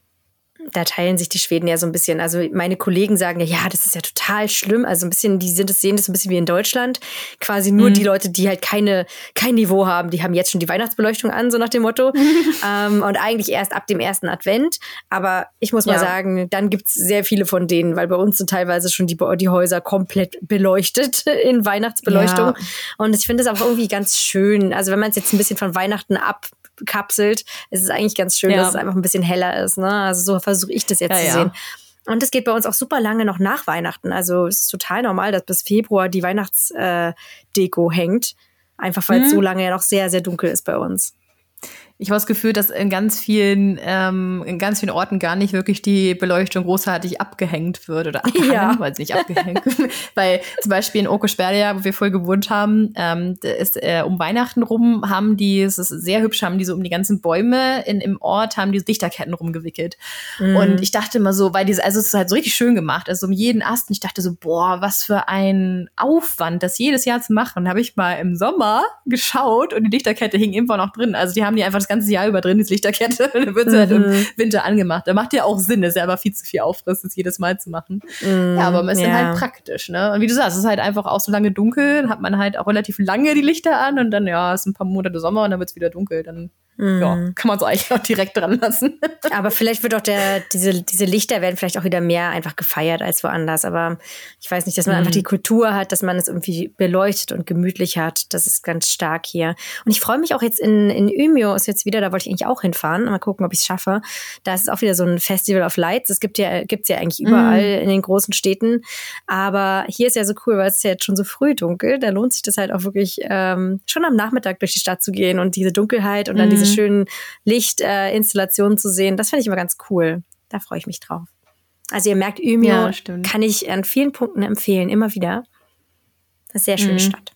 S2: da teilen sich die Schweden ja so ein bisschen. Also meine Kollegen sagen ja, ja, das ist ja total schlimm. Also ein bisschen, die sind das sehen das ein bisschen wie in Deutschland. Quasi nur mhm. die Leute, die halt keine kein Niveau haben, die haben jetzt schon die Weihnachtsbeleuchtung an, so nach dem Motto. ähm, und eigentlich erst ab dem ersten Advent. Aber ich muss mal ja. sagen, dann gibt's sehr viele von denen, weil bei uns sind teilweise schon die, die Häuser komplett beleuchtet in Weihnachtsbeleuchtung. Ja. Und ich finde es auch irgendwie ganz schön. Also wenn man es jetzt ein bisschen von Weihnachten ab abkapselt. Es ist eigentlich ganz schön, ja. dass es einfach ein bisschen heller ist. Ne? Also so versuche ich das jetzt ja, zu sehen. Und es geht bei uns auch super lange noch nach Weihnachten. Also es ist total normal, dass bis Februar die Weihnachtsdeko äh, hängt. Einfach weil es mhm. so lange ja noch sehr, sehr dunkel ist bei uns
S1: ich habe das Gefühl, dass in ganz vielen, ähm, in ganz vielen Orten gar nicht wirklich die Beleuchtung großartig abgehängt wird oder abgehangen, ja. weil sie nicht abgehängt. weil zum Beispiel in Okosperlia, wo wir voll gewohnt haben, ähm, ist äh, um Weihnachten rum haben die, es ist sehr hübsch, haben die so um die ganzen Bäume in, im Ort haben die Dichterketten rumgewickelt. Mhm. Und ich dachte immer so, weil diese, also es ist halt so richtig schön gemacht, also um jeden Ast. Und ich dachte so, boah, was für ein Aufwand, das jedes Jahr zu machen. Habe ich mal im Sommer geschaut und die Dichterkette hing immer noch drin. Also die haben die einfach das ganze Jahr über drin, diese Lichterkette. dann wird sie mhm. halt im mhm. Winter angemacht. Da macht ja auch Sinn, das ist ja aber viel zu viel Aufriss, das jedes Mal zu machen. Mhm. Ja, aber es ist ja. dann halt praktisch, ne? Und wie du sagst, es ist halt einfach auch so lange dunkel, dann hat man halt auch relativ lange die Lichter an und dann, ja, es sind ein paar Monate Sommer und dann wird es wieder dunkel. Dann ja, mhm. kann man es eigentlich auch direkt dran lassen.
S2: Aber vielleicht wird auch der, diese, diese Lichter werden vielleicht auch wieder mehr einfach gefeiert als woanders. Aber ich weiß nicht, dass man mhm. einfach die Kultur hat, dass man es irgendwie beleuchtet und gemütlich hat. Das ist ganz stark hier. Und ich freue mich auch jetzt in, in Umeå ist jetzt wieder, da wollte ich eigentlich auch hinfahren. Mal gucken, ob ich es schaffe. Da ist es auch wieder so ein Festival of Lights. Es gibt ja, gibt's ja eigentlich überall mhm. in den großen Städten. Aber hier ist ja so cool, weil es ist ja jetzt schon so früh dunkel. Da lohnt sich das halt auch wirklich ähm, schon am Nachmittag durch die Stadt zu gehen und diese Dunkelheit und dann diese diese schönen Lichtinstallationen äh, zu sehen. Das finde ich immer ganz cool. Da freue ich mich drauf. Also ihr merkt, Umeå ja, kann ich an vielen Punkten empfehlen, immer wieder. Das ist eine sehr schöne mhm. Stadt.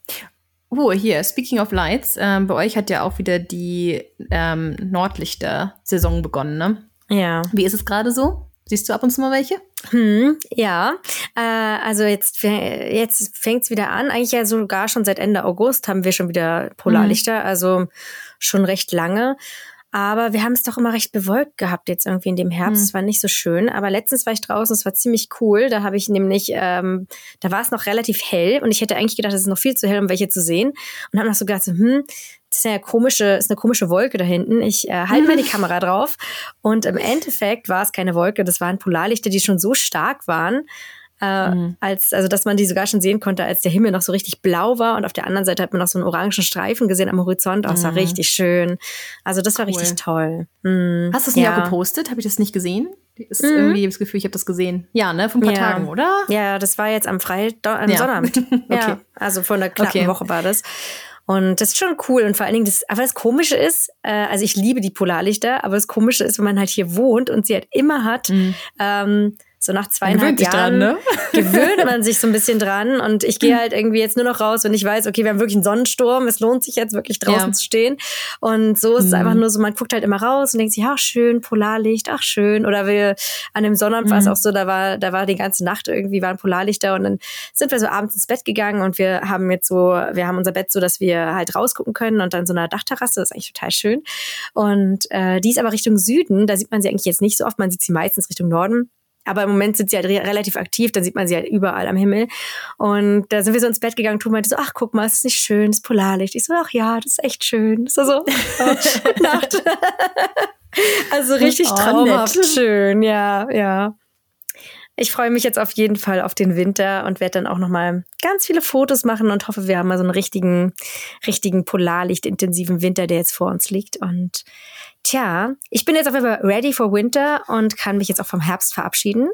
S1: Oh, hier, speaking of lights, ähm, bei euch hat ja auch wieder die ähm, Nordlichter-Saison begonnen, ne?
S2: Ja.
S1: Wie ist es gerade so? Siehst du ab und zu mal welche?
S2: Hm, ja, äh, also jetzt, jetzt fängt es wieder an. Eigentlich ja sogar schon seit Ende August haben wir schon wieder Polarlichter. Mhm. Also schon recht lange. Aber wir haben es doch immer recht bewölkt gehabt jetzt irgendwie in dem Herbst. Es mhm. war nicht so schön. Aber letztens war ich draußen, es war ziemlich cool. Da habe ich nämlich, ähm, da war es noch relativ hell und ich hätte eigentlich gedacht, es ist noch viel zu hell, um welche zu sehen. Und habe noch so gedacht, so, hm, das ist ja eine komische, ist eine komische Wolke da hinten. Ich äh, halte mal die Kamera drauf. Und im Endeffekt war es keine Wolke, das waren Polarlichter, die schon so stark waren, äh, mhm. als, also dass man die sogar schon sehen konnte, als der Himmel noch so richtig blau war und auf der anderen Seite hat man noch so einen orangen Streifen gesehen am Horizont. Oh, das war mhm. richtig schön. Also das war cool. richtig toll.
S1: Mhm. Hast du es nicht ja. auch gepostet? Habe ich das nicht gesehen? Ist mhm. irgendwie das Gefühl, ich habe das gesehen. Ja, ne, vor ein paar ja. Tagen, oder?
S2: Ja, das war jetzt am Freitag, am ja. Sonnabend. okay. Ja, also vor einer knappen okay. Woche war das. Und das ist schon cool. Und vor allen Dingen, das, aber das Komische ist, äh, also ich liebe die Polarlichter, aber das Komische ist, wenn man halt hier wohnt und sie halt immer hat, mhm. ähm, so nach zweieinhalb Jahren dran, ne? gewöhnt man sich so ein bisschen dran. Und ich gehe halt irgendwie jetzt nur noch raus, wenn ich weiß, okay, wir haben wirklich einen Sonnensturm, es lohnt sich jetzt wirklich draußen ja. zu stehen. Und so ist es einfach mhm. nur so, man guckt halt immer raus und denkt sich, ach schön, Polarlicht, ach schön. Oder wir an dem Sonnabend mhm. war es auch so, da war, da war die ganze Nacht irgendwie waren Polarlichter und dann sind wir so abends ins Bett gegangen und wir haben jetzt so, wir haben unser Bett so, dass wir halt rausgucken können und dann so eine Dachterrasse, das ist eigentlich total schön. Und äh, die ist aber Richtung Süden, da sieht man sie eigentlich jetzt nicht so oft, man sieht sie meistens Richtung Norden. Aber im Moment sind sie halt re relativ aktiv, dann sieht man sie halt überall am Himmel. Und da sind wir so ins Bett gegangen, Tu meinte so, ach guck mal, ist nicht schön, das Polarlicht. Ich so, ach ja, das ist echt schön. So, so, oh, gute Nacht. also richtig oh, traumhaft nett. schön, ja, ja. Ich freue mich jetzt auf jeden Fall auf den Winter und werde dann auch noch mal ganz viele Fotos machen und hoffe, wir haben mal so einen richtigen, richtigen Polarlicht-intensiven Winter, der jetzt vor uns liegt. Und tja, ich bin jetzt auf jeden Fall ready for Winter und kann mich jetzt auch vom Herbst verabschieden.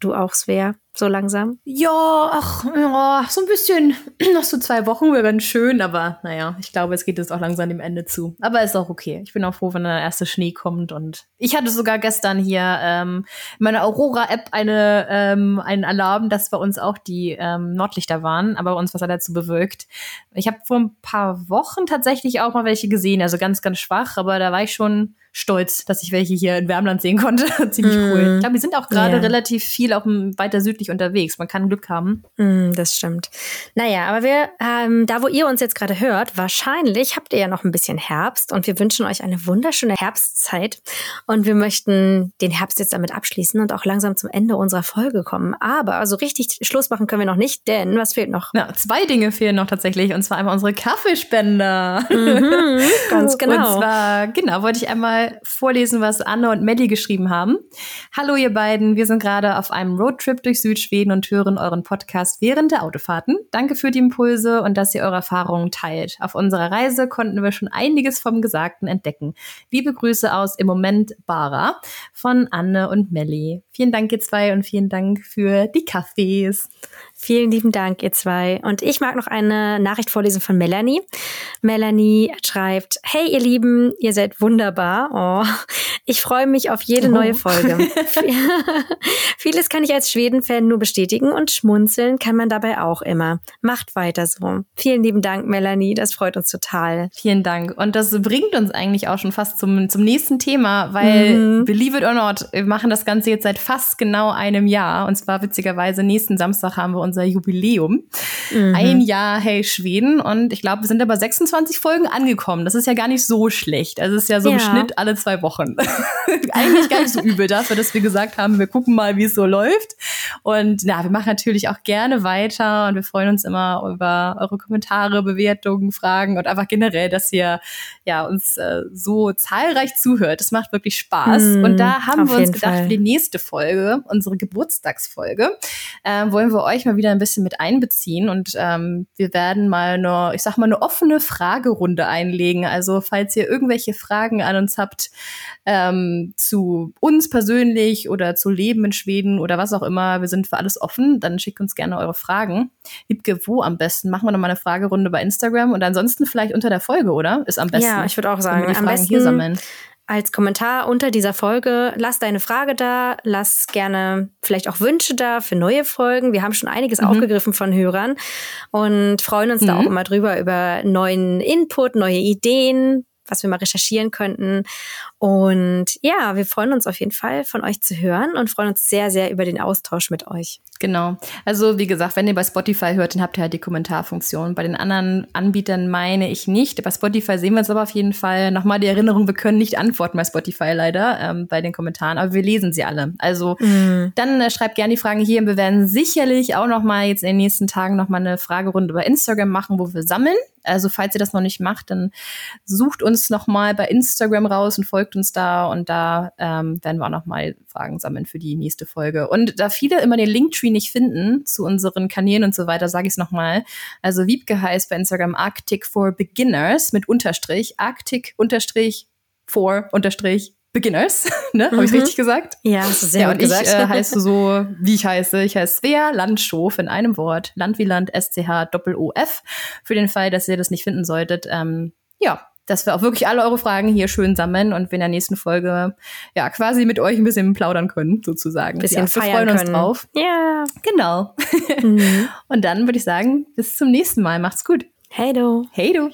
S2: Du auch, Svea? so langsam?
S1: Ja, ach, ja, so ein bisschen. Noch so zwei Wochen wäre ganz schön, aber naja, ich glaube, es geht jetzt auch langsam dem Ende zu. Aber ist auch okay. Ich bin auch froh, wenn der erste Schnee kommt. Und ich hatte sogar gestern hier ähm, in meiner Aurora-App eine, ähm, einen Alarm, dass bei uns auch die ähm, Nordlichter waren, aber bei uns war es dazu bewölkt. Ich habe vor ein paar Wochen tatsächlich auch mal welche gesehen, also ganz, ganz schwach, aber da war ich schon stolz, dass ich welche hier in Wärmland sehen konnte. Ziemlich mm. cool. Ich glaube, die sind auch gerade yeah. relativ viel auch weiter südlich unterwegs. Man kann Glück haben.
S2: Mm, das stimmt. Naja, aber wir, ähm, da wo ihr uns jetzt gerade hört, wahrscheinlich habt ihr ja noch ein bisschen Herbst und wir wünschen euch eine wunderschöne Herbstzeit. Und wir möchten den Herbst jetzt damit abschließen und auch langsam zum Ende unserer Folge kommen. Aber so richtig Schluss machen können wir noch nicht, denn was fehlt noch?
S1: Ja, zwei Dinge fehlen noch tatsächlich. Und zwar einmal unsere Kaffeespender.
S2: Mhm, ganz genau.
S1: Und zwar, genau, wollte ich einmal mal vorlesen, was Anne und Melly geschrieben haben. Hallo ihr beiden, wir sind gerade auf einem Roadtrip durch Südschweden und hören euren Podcast während der Autofahrten. Danke für die Impulse und dass ihr eure Erfahrungen teilt. Auf unserer Reise konnten wir schon einiges vom Gesagten entdecken. Liebe Grüße aus im Moment Bara von Anne und Melly. Vielen Dank ihr zwei und vielen Dank für die Kaffees.
S2: Vielen lieben Dank, ihr zwei. Und ich mag noch eine Nachricht vorlesen von Melanie. Melanie schreibt, hey ihr Lieben, ihr seid wunderbar. Oh, ich freue mich auf jede oh. neue Folge. Vieles kann ich als Schweden-Fan nur bestätigen und schmunzeln kann man dabei auch immer. Macht weiter so. Vielen lieben Dank, Melanie. Das freut uns total.
S1: Vielen Dank. Und das bringt uns eigentlich auch schon fast zum, zum nächsten Thema, weil mhm. believe it or not, wir machen das Ganze jetzt seit fast genau einem Jahr. Und zwar witzigerweise nächsten Samstag haben wir uns unser Jubiläum. Mhm. Ein Jahr Hey Schweden und ich glaube, wir sind aber 26 Folgen angekommen. Das ist ja gar nicht so schlecht. Also es ist ja so ja. im Schnitt alle zwei Wochen. Eigentlich gar nicht so übel dafür, dass wir gesagt haben, wir gucken mal, wie es so läuft. Und na, wir machen natürlich auch gerne weiter und wir freuen uns immer über eure Kommentare, Bewertungen, Fragen und einfach generell, dass ihr ja uns äh, so zahlreich zuhört. Das macht wirklich Spaß. Mm, und da haben wir uns gedacht, Fall. für die nächste Folge, unsere Geburtstagsfolge, äh, wollen wir euch mal wieder ein bisschen mit einbeziehen und ähm, wir werden mal eine, ich sag mal, eine offene Fragerunde einlegen. Also falls ihr irgendwelche Fragen an uns habt ähm, zu uns persönlich oder zu Leben in Schweden oder was auch immer, wir sind für alles offen, dann schickt uns gerne eure Fragen. Liebke, wo am besten? Machen wir noch mal eine Fragerunde bei Instagram und ansonsten vielleicht unter der Folge, oder? Ist am besten.
S2: Ja, ich würde auch sagen, am besten hier sammeln als Kommentar unter dieser Folge. Lass deine Frage da, lass gerne vielleicht auch Wünsche da für neue Folgen. Wir haben schon einiges mhm. aufgegriffen von Hörern und freuen uns mhm. da auch immer drüber über neuen Input, neue Ideen, was wir mal recherchieren könnten. Und ja, wir freuen uns auf jeden Fall, von euch zu hören und freuen uns sehr, sehr über den Austausch mit euch.
S1: Genau. Also wie gesagt, wenn ihr bei Spotify hört, dann habt ihr halt die Kommentarfunktion. Bei den anderen Anbietern meine ich nicht. Bei Spotify sehen wir es aber auf jeden Fall. Nochmal die Erinnerung, wir können nicht antworten bei Spotify leider ähm, bei den Kommentaren, aber wir lesen sie alle. Also mhm. dann äh, schreibt gerne die Fragen hier und wir werden sicherlich auch nochmal jetzt in den nächsten Tagen nochmal eine Fragerunde über Instagram machen, wo wir sammeln. Also falls ihr das noch nicht macht, dann sucht uns nochmal bei Instagram raus und folgt uns da und da ähm, werden wir auch nochmal Fragen sammeln für die nächste Folge. Und da viele immer den Linktree nicht finden zu unseren Kanälen und so weiter, sage ich es nochmal. Also Wiebke heißt bei Instagram Arctic for Beginners mit Unterstrich, Arctic Unterstrich for Unterstrich Beginners, ne? Habe ich mhm. richtig gesagt?
S2: Ja, hast du sehr ja,
S1: und
S2: gesagt.
S1: ich äh, heiße so, wie ich heiße. Ich heiße Svea Landschof in einem Wort. Land wie Land, SCH, Doppel-O-F. Für den Fall, dass ihr das nicht finden solltet. Ähm, ja, dass wir auch wirklich alle eure Fragen hier schön sammeln und wir in der nächsten Folge ja quasi mit euch ein bisschen plaudern können, sozusagen. Ein
S2: bisschen
S1: ja,
S2: wir freuen uns
S1: können. drauf.
S2: Ja.
S1: Genau. Mhm. und dann würde ich sagen, bis zum nächsten Mal. Macht's gut.
S2: Hey du.
S1: Hey du.